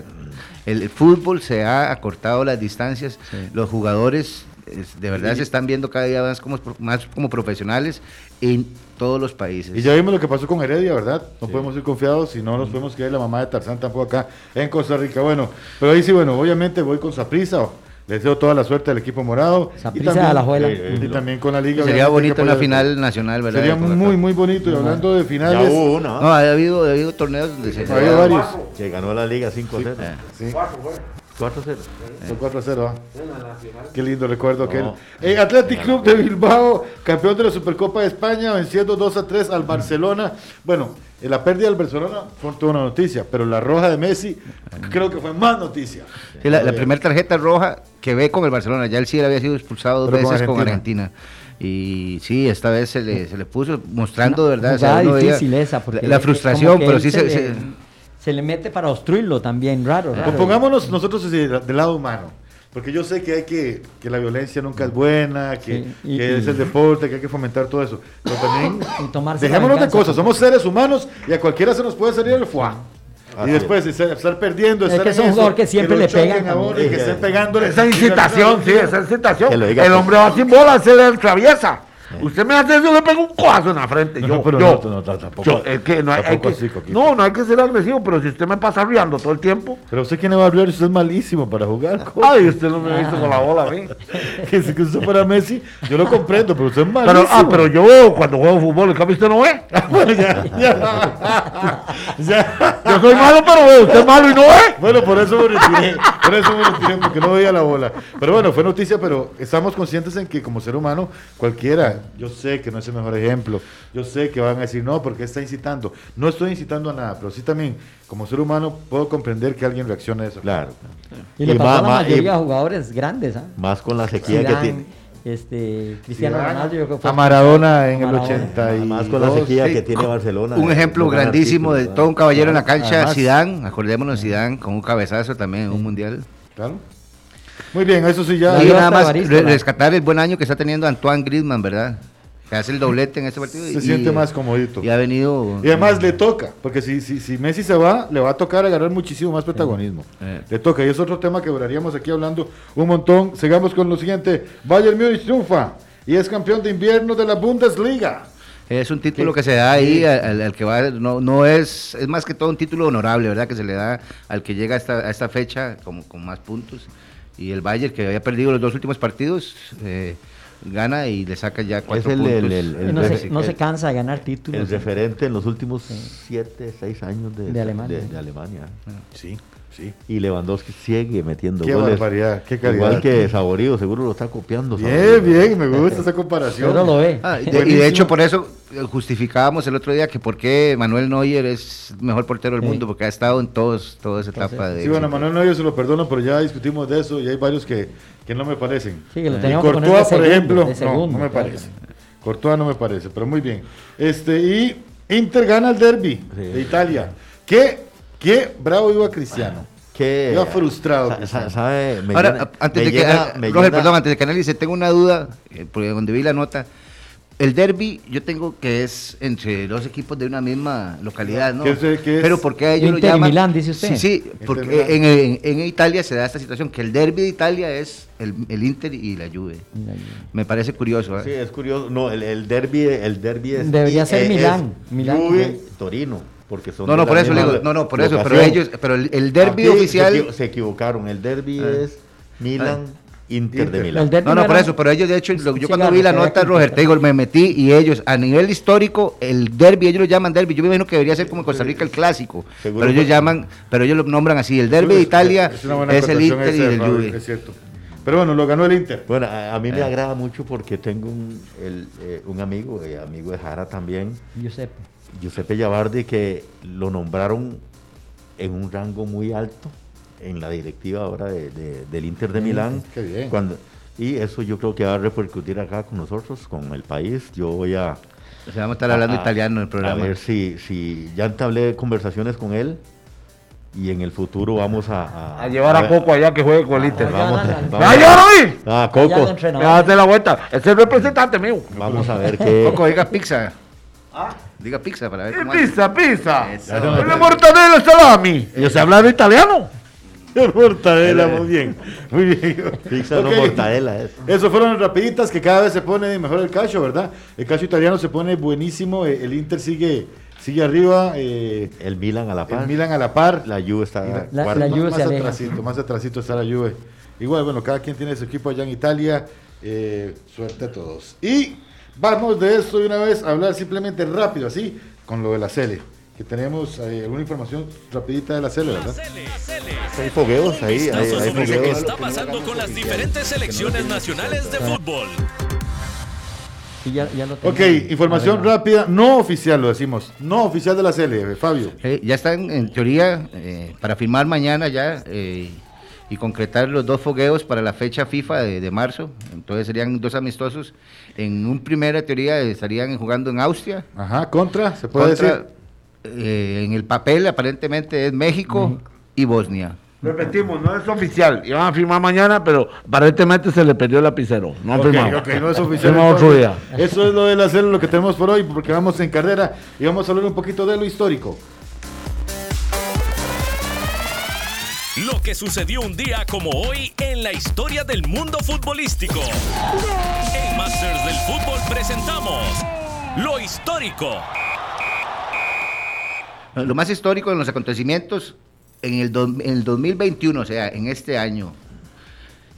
S6: el, el fútbol se ha acortado las distancias. Los jugadores es- de verdad se están viendo cada día más como, más como profesionales en todos los países.
S2: Y ya vimos lo que pasó con Heredia, ¿verdad? No podemos ir confiados y no nos podemos quedar la mamá de Tarzán tampoco acá en Costa Rica. Bueno, pero ahí sí, bueno, obviamente voy con Saprisa. Les deseo toda la suerte al equipo morado. Y
S3: Saprissa
S2: también-
S3: de Alajuela.
S2: eh, y también con la liga.
S6: Sería bonito una final nacional, ¿verdad?
S2: Sería muy, muy bonito. Y hablando de
S4: Ya
S2: finales,
S4: hubo una,
S6: No, ha habido, ha habido torneos donde se...
S2: ha habido varios.
S4: que ganó la liga 5-0.
S6: Eh.
S2: Sí,
S4: 4-0.
S2: fue 4 a 0. ¿ah? Qué lindo recuerdo aquel.
S4: No.
S2: Eh, Athletic Club de Bilbao, campeón de la Supercopa de España, venciendo 2 a 3 al Barcelona. Bueno, la pérdida del Barcelona fue toda una noticia, pero la roja de Messi creo que fue más noticia.
S6: Sí, la, la primera tarjeta roja que ve con el Barcelona, ya él sí había sido expulsado dos
S2: Pero con
S6: veces con
S2: Argentina.
S6: Argentina. Y sí, esta vez se le, se le puso mostrando, de ¿verdad? Uno veía
S3: difícil esa. Porque
S6: la, la frustración,
S3: que
S6: pero
S3: él
S6: sí se...
S3: le,
S6: se-
S3: se le mete para obstruirlo también, raro. raro.
S2: Pues pongámonos nosotros del lado humano. Porque yo sé que hay que, que la violencia nunca es buena, que,
S3: Sí, y-
S2: que es
S3: y-
S2: el deporte, que hay que fomentar todo eso. Pero también dejémonos de cosas, somos seres humanos y a cualquiera se nos puede salir el fuá.
S4: Así
S2: Y después estar, estar perdiendo,
S3: Es
S2: estar
S3: que
S2: en
S3: es un
S2: eso,
S3: jugador que siempre
S2: lo
S3: le pegan
S2: a uno
S3: también.
S2: y que estén pegándole.
S5: Esa incitación, sí, esa incitación.
S4: Que
S5: El hombre va sin bola, se le atraviesa. Usted me hace eso, le pega un coazo en la frente.
S2: No,
S5: yo,
S2: pero
S5: yo,
S2: no, no, no, tampoco-
S5: yo, es que no hay, que,
S2: así, Coquito.
S5: no, no hay que ser agresivo, pero si usted me pasa riendo todo el tiempo,
S2: Pero usted quién le va a hablar, usted es malísimo para jugar.
S5: ay, usted no me ha visto con la bola a mí.
S2: que si que usted fuera Messi, yo lo comprendo, pero usted es malísimo.
S5: Pero, ah, pero yo cuando juego fútbol, ¿el cambio usted no ve?
S2: Bueno, ya, ya. ya.
S5: Yo soy malo, pero veo, usted es malo y no ve.
S2: Bueno, por eso me retiré, por eso me retiré, porque no veía la bola. Pero bueno, fue noticia, pero estamos conscientes en que como ser humano, cualquiera, yo sé que no es el mejor ejemplo, yo sé que van a decir, no, porque está incitando. No estoy incitando a nada, pero sí también, como ser humano, puedo comprender que alguien reaccione a eso.
S4: Claro.
S3: Y le
S4: Y
S3: pasó a la
S4: ma-
S3: mayoría
S4: y-
S3: de jugadores grandes. ¿ah?
S4: Más con la sequía que tiene.
S3: este, Cristiano
S2: Zidane,
S3: Ronaldo. yo creo que fue-
S2: a Maradona en el
S3: Maradona.
S2: 80 y
S4: Además con la
S2: dos.
S4: sequía
S6: sí,
S4: que tiene
S6: co-
S4: Barcelona.
S6: Un
S4: de
S6: ejemplo grandísimo de todo un caballero en la cancha,
S2: Además.
S6: Zidane, acordémonos Zidane con un cabezazo también en un mundial.
S2: Claro. Muy bien, eso sí ya.
S6: Y nada más rescatar el buen año que está teniendo Antoine Griezmann, ¿verdad? Que hace el doblete en este partido.
S2: Se
S6: y-
S2: siente más comodito.
S6: Y ha venido.
S2: Y además le toca, porque si, si, si Messi se va, le va a tocar agarrar muchísimo más protagonismo.
S6: Eh.
S2: Le toca, y es otro tema que duraríamos aquí hablando un montón. Sigamos con lo siguiente. Bayern Múnich triunfa y es campeón de invierno de la Bundesliga.
S6: Es un título que se da ahí al, al- al que va, no, no es, es más que todo un título honorable, ¿verdad? Que se le da al que llega a esta, a esta fecha como, con más puntos. Y el Bayern, que había perdido los dos últimos partidos, eh, gana y le saca ya cuatro
S4: el-
S6: puntos.
S4: el- el-
S3: no, se, no se cansa de ganar títulos.
S4: El referente en los últimos 7, 6 años de,
S3: De Alemania.
S4: de- de Alemania.
S2: Sí, sí.
S4: Y Lewandowski sigue metiendo
S2: Qué
S4: goles.
S2: barbaridad, qué calidad.
S4: Igual que Saborío, seguro lo está copiando.
S2: Bien,
S4: Saborío.
S2: bien, me gusta esa comparación.
S3: Pero lo ve.
S6: Ah, y, de, y de hecho por eso eh, justificábamos el otro día que por qué Manuel Neuer es el mejor portero del
S3: Sí.
S6: mundo, porque ha estado en todos, toda esa
S3: Entonces,
S6: etapa de...
S2: Sí, bueno. Manuel Neuer se lo perdono, pero ya discutimos de eso y hay varios que, que no me parecen.
S3: Sí, que lo
S2: Y
S3: que de
S2: por
S3: segundo,
S2: ejemplo,
S3: de
S2: no,
S3: segundo,
S2: no me
S3: claro.
S2: parece. Courtois no me parece, pero muy bien. Este, y Inter gana el derby
S4: Sí.
S2: de Italia. ¿Qué, qué bravo iba Cristiano?
S4: Que,
S2: Iba frustrado,
S4: sa-
S2: Cristiano.
S4: sa- sabe, me
S6: Ahora,
S4: llena-
S6: antes
S4: me
S6: de que,
S4: llena-
S6: Roger, perdón, antes de que analice, tengo una duda, eh, porque donde vi la nota, el derby yo tengo que es entre dos equipos de una misma localidad, ¿no?
S2: ¿Qué es- qué es?
S6: Pero porque a ellos
S3: Inter y
S6: lo llaman...
S3: Milán, dice usted.
S6: Sí, sí, porque en, en- en Italia se da esta situación, que el derby de Italia es el, el Inter y la Juve. Me parece curioso. ¿eh?
S4: Sí, es curioso. No, el, el derby, el derby es.
S3: Debería ser
S4: es
S3: Milán, Milán.
S4: Juve, Torino. Porque son
S6: No,
S4: de
S6: no,
S4: la
S6: por eso digo, no, no, por eso, pero ellos, pero el, el derby
S4: Aquí
S6: oficial...
S4: Se, equi- se equivocaron. El derby
S6: Ah.
S4: es Milan, Inter,
S2: Inter.
S4: de Milán.
S6: No, no, por eso, pero ellos de hecho,
S3: Sí,
S6: yo cuando
S3: claro,
S6: vi la nota, Roger, te digo, me metí y ellos, a nivel histórico, el derby, ellos lo llaman derby, yo me imagino que debería ser como en Costa Rica el clásico,
S4: Seguro
S6: pero ellos llaman, pero ellos lo nombran así, el derby de Italia
S2: Es
S6: el Inter y el Juve.
S2: Es cierto. Pero bueno, lo ganó el Inter.
S4: Bueno, a, a mí
S6: Eh.
S4: me agrada mucho porque tengo un, el, eh, un amigo, eh, amigo de Jara también,
S3: Giuseppe.
S4: Giuseppe Yabardi, que lo nombraron en un rango muy alto en la directiva ahora de- de- del Inter de Milán.
S2: qué bien.
S4: Cuando, y eso yo creo que va a repercutir acá con nosotros, con el país. Yo voy a,
S6: O sea, vamos a estar hablando
S4: a-
S6: italiano en el
S4: a
S6: programa.
S4: ver si, si ya entablé conversaciones con él y en el futuro vamos a...
S5: A llevar a
S4: ver-
S5: Coco allá que juegue con el Inter.
S3: Vamos,
S4: Vamos,
S3: vamos.
S4: vamos-
S5: ¡Ah, ya lo vi!
S4: Ah, Coco.
S5: Date la vuelta. Es el representante mío.
S4: Vamos a ver qué...
S6: Coco, diga pizza. Diga pizza para ver cómo hace.
S5: Pizza, pizza.
S6: Eso.
S5: El mortadela salami. Ellos se hablan italiano.
S2: Mortadela, muy bien. Muy bien.
S4: Pizza no
S2: Ok.
S4: mortadela es.
S2: Eso fueron rapiditas que cada vez se pone mejor el calcio, ¿verdad? El calcio italiano se pone buenísimo, eh, el Inter sigue sigue arriba, eh,
S4: El Milan a la par.
S2: el Milan a la par.
S4: La Juve está
S2: la-
S3: La- la Juve
S2: más
S3: se aleja.
S2: atrasito, más atrasito está la Juve. Igual, bueno, cada quien tiene su equipo allá en Italia. eh, suerte a todos. Y vamos de esto de una vez a hablar simplemente rápido, así, con lo de la Cele. Que tenemos eh, alguna información rapidita de la Cele, ¿verdad?
S4: Hay fogueos ahí, hay,
S1: Vistazo
S4: hay
S1: sobre lo que
S4: fogueos.
S1: está pasando con las diferentes selecciones nacionales de fútbol.
S3: Sí, ya, ya lo
S2: Ok, información rápida, no oficial lo decimos, no oficial de la Cele, Fabio.
S6: Eh, ya están en teoría eh, para firmar mañana ya eh, y concretar los dos fogueos para la fecha FIFA de, de marzo. Entonces serían dos amistosos. En un primera teoría estarían jugando en Austria.
S2: Ajá, contra, se puede
S6: contra,
S2: decir.
S6: eh, en el papel aparentemente es México y Bosnia.
S5: Repetimos, no es oficial. Iban a firmar mañana, pero aparentemente se le perdió el lapicero. No han firmado.
S2: no es oficial.
S5: Otro día.
S2: Eso es lo de la Cele, lo que tenemos por hoy, porque vamos en carrera y vamos a hablar un poquito de lo histórico.
S1: Lo que sucedió un día como hoy en la historia del mundo futbolístico. En Masters del Fútbol presentamos lo histórico.
S6: Lo más histórico en los acontecimientos, en el, do- en el 2021, o sea, en este año,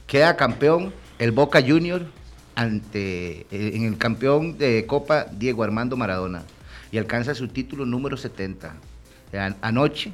S6: queda campeón el Boca Junior ante eh, en el campeón de Copa Diego Armando Maradona y alcanza su título número 70. O sea, anoche,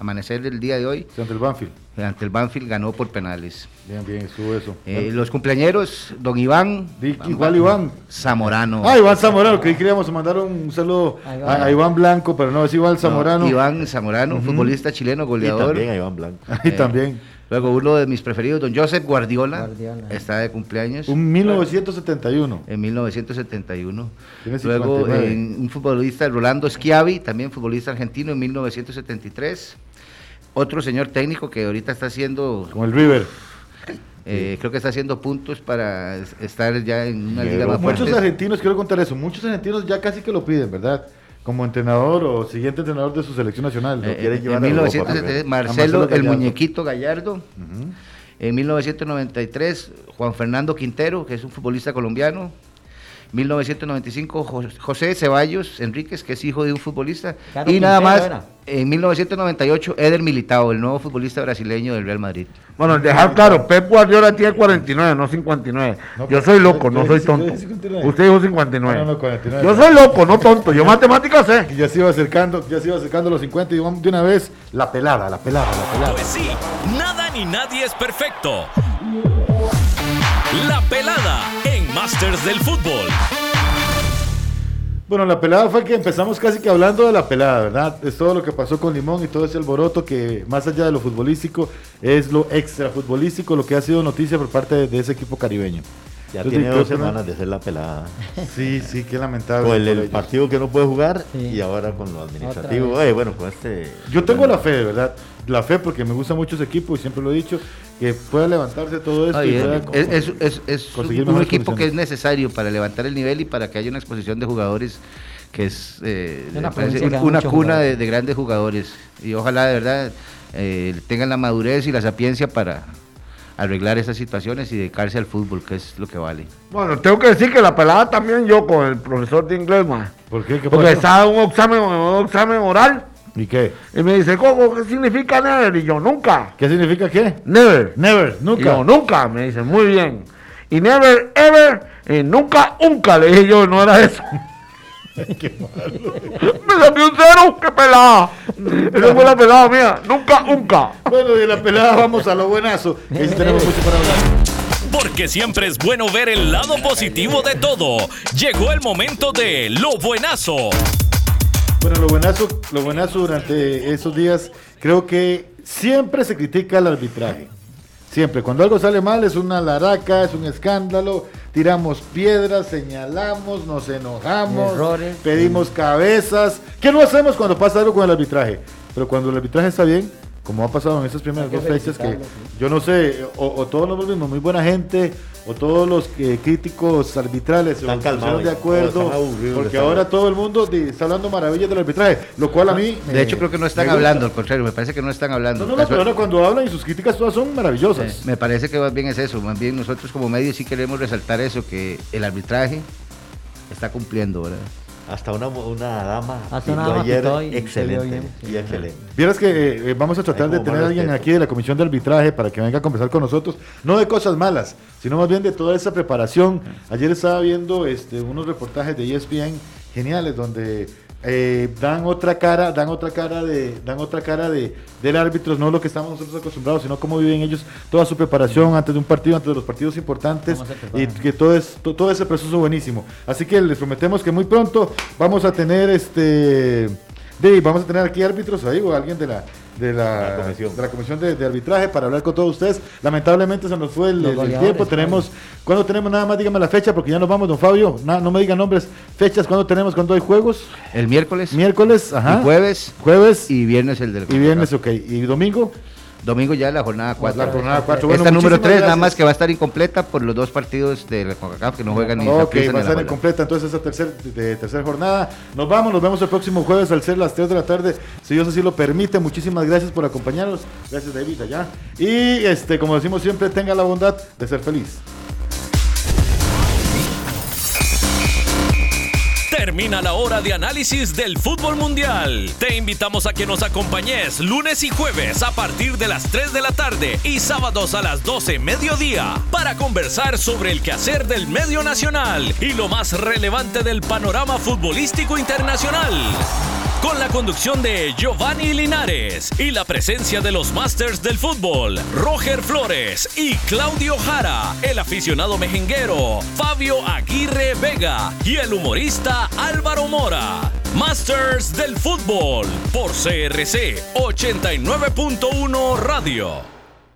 S6: amanecer del día de hoy,
S2: Ante el Banfield.
S6: ante el Banfield ganó por penales.
S2: Bien, bien, estuvo eso.
S6: Eh, los cumpleañeros, don Iván
S2: igual Iván.
S6: Zamorano.
S2: Ah, Iván Zamorano, que queríamos mandar un saludo
S3: A
S2: a,
S3: Iván.
S2: a Iván Blanco, pero no, es Igual
S6: No,
S2: Zamorano.
S6: Iván Zamorano, futbolista chileno,
S4: Y
S6: goleador.
S4: también a Iván Blanco.
S2: Ahí también.
S6: Luego uno de mis preferidos, don Joseph Guardiola,
S3: Guardiola.
S6: está de cumpleaños.
S2: Un 1971.
S6: en 1971.
S2: Tiene
S6: Luego
S2: 59.
S6: en un futbolista, Rolando Schiavi, también futbolista argentino en 1973. Otro señor técnico que ahorita está haciendo,
S2: Como el River.
S6: eh, creo que está haciendo puntos para es- estar ya en una liga
S4: Pero
S6: más
S2: Muchos
S6: fuerte.
S2: argentinos, quiero contar eso, muchos argentinos ya casi que lo piden, ¿verdad? Como entrenador o siguiente entrenador de su selección nacional.
S6: Eh,
S4: quiere
S6: en
S4: llevar Europa
S6: 1973,
S2: primero.
S6: Marcelo, el
S2: Gallardo.
S6: muñequito Gallardo. En 1993, Juan Fernando Quintero, que es un futbolista colombiano. 1995, Jo- José Ceballos Enríquez, que es hijo de un futbolista. Y nada más,
S3: era.
S6: en 1998, Eder Militao, el nuevo futbolista brasileño del Real Madrid.
S5: Bueno, dejar claro, Pep Guardiola tiene 49, no 59.
S2: No,
S5: yo soy loco,
S2: yo-
S5: no
S2: yo
S5: soy tonto.
S2: yo dije 59.
S5: Usted dijo 59.
S2: No, no, no, 49.
S5: Yo soy loco, no tonto. Yo matemáticas sé.
S2: Y ya se iba acercando, ya se iba acercando a los 50 y de una vez, la pelada, la pelada, la pelada.
S1: Pues sí, nada ni nadie es perfecto. La pelada Del Fútbol.
S2: Bueno, la pelada fue que empezamos casi que hablando de la pelada, ¿verdad? Es todo lo que pasó con Limón y todo ese alboroto que más allá de lo futbolístico es lo extra futbolístico, lo que ha sido noticia por parte de ese equipo caribeño.
S4: Ya tiene dos semanas de ser la pelada.
S2: Sí, sí, qué lamentable.
S4: Con el,
S2: por
S4: el
S2: ellos.
S4: partido que no puede jugar
S3: Sí.
S4: y ahora con lo administrativo. Eh, bueno, con este.
S2: Yo tengo la fe, de verdad. La fe porque me gusta mucho ese equipo y siempre lo he dicho, que pueda levantarse todo esto.
S6: Ay,
S2: y pueda-
S6: es, es- es- es
S2: conseguir
S6: un equipo que es necesario para levantar el nivel y para que haya una exposición de jugadores que es eh,
S3: Una muchos
S6: cuna de grandes jugadores. Y ojalá de verdad eh, tengan la madurez y la sapiencia para arreglar esas situaciones y dedicarse al fútbol, que es lo que vale.
S5: Bueno, tengo que decir que la pelada también yo con el profesor de inglés, ma.
S2: ¿Por qué? ¿Qué
S5: Porque estaba en un examen, un examen oral.
S2: ¿Y qué?
S5: Y me dice, Coco, ¿qué significa never? Y yo, nunca.
S2: ¿Qué significa qué?
S5: Never.
S2: Never,
S5: Y
S2: nunca.
S5: yo, nunca. Me dice, muy bien. Y never, ever, y nunca, nunca. Le dije yo, no era eso. me salió un cero, qué pelada. Esa fue la pelada mía. Nunca, nunca.
S2: Bueno, de la pelada vamos a lo buenazo. que sí tenemos mucho para hablar.
S1: Porque siempre es bueno ver el lado positivo de todo. Llegó el momento de lo buenazo.
S2: Bueno, lo buenazo, lo buenazo durante esos días, creo que siempre se critica el arbitraje. Siempre. Cuando algo sale mal es una laraca, es un escándalo, tiramos piedras, señalamos, nos enojamos,
S3: Errores.
S2: pedimos cabezas. ¿Qué no hacemos cuando pasa algo con el arbitraje? Pero cuando el arbitraje está bien, como ha pasado en esas primeras dos fechas, que yo no sé, o, o todos nos volvimos muy buena gente, o todos los eh, críticos arbitrales se
S4: Están
S2: pusieron
S4: calmados,
S2: de acuerdo, porque ahora todo el mundo está hablando maravillas del arbitraje, lo cual a mí... me-
S6: De hecho, creo que no están
S2: me
S6: hablando, al contrario, me parece que no están hablando.
S2: No, no, no, pero ahora cuando hablan y sus críticas todas son maravillosas.
S6: Eh, me parece que más bien es eso, más bien nosotros como medios sí queremos resaltar eso, que el arbitraje está cumpliendo, ¿verdad?
S4: Hasta una, una dama
S3: Hasta una dama
S4: ayer
S3: y
S4: excelente.
S3: salió bien, sí.
S4: y excelente.
S2: Vieras que eh, eh, vamos a tratar
S4: Hay
S2: de tener a alguien aquí de la comisión de arbitraje para que venga a conversar con nosotros, no de cosas malas, sino más bien de toda esa preparación. Ayer estaba viendo este, unos reportajes de ESPN geniales donde eh, dan otra cara, dan otra cara de, dan otra cara de del árbitro, no lo que estamos nosotros acostumbrados, sino cómo viven ellos toda su preparación antes de un partido, antes de los partidos importantes y que todo es to- todo ese proceso buenísimo. Así que les prometemos que muy pronto vamos a tener este de, vamos a tener aquí árbitros ahí o alguien de la de la,
S4: La comisión.
S2: de la comisión de, de arbitraje para hablar con todos ustedes. Lamentablemente se nos fue el, tiempo. Tenemos, ¿cuándo tenemos nada más? Dígame la fecha porque ya nos vamos, don Fabio. Na- no me digan nombres, fechas, ¿cuándo tenemos? ¿Cuándo hay juegos?
S6: El miércoles,
S2: Miércoles, ajá.
S6: y jueves
S2: Jueves y,
S6: y viernes el del
S2: viernes, ok. ¿Y domingo?
S6: Domingo ya la jornada 4.
S2: La jornada cuatro. Bueno,
S6: Esta número
S2: muchísimas
S6: 3 nada más que va a estar incompleta por los dos partidos de la CONCACAF que no juegan ni
S2: Ok, va a estar incompleta entonces esa tercera de, tercera jornada. Nos vamos, nos vemos el próximo jueves al ser las 3 de la tarde, si Dios así lo permite. Muchísimas gracias por acompañarnos. Gracias David allá. Y este, como decimos siempre, tenga la bondad de ser feliz.
S1: Termina la hora de análisis del fútbol mundial. Te invitamos a que nos acompañes lunes y jueves a partir de las 3 de la tarde y sábados a las 12 mediodía para conversar sobre el quehacer del medio nacional y lo más relevante del panorama futbolístico internacional. Con la conducción de Giovanni Linares y la presencia de los Masters del Fútbol, Roger Flores y Claudio Jara, el aficionado mejenguero, Fabio Aguirre Vega y el humorista Álvaro Mora. Masters del Fútbol por CRC 89.1 Radio.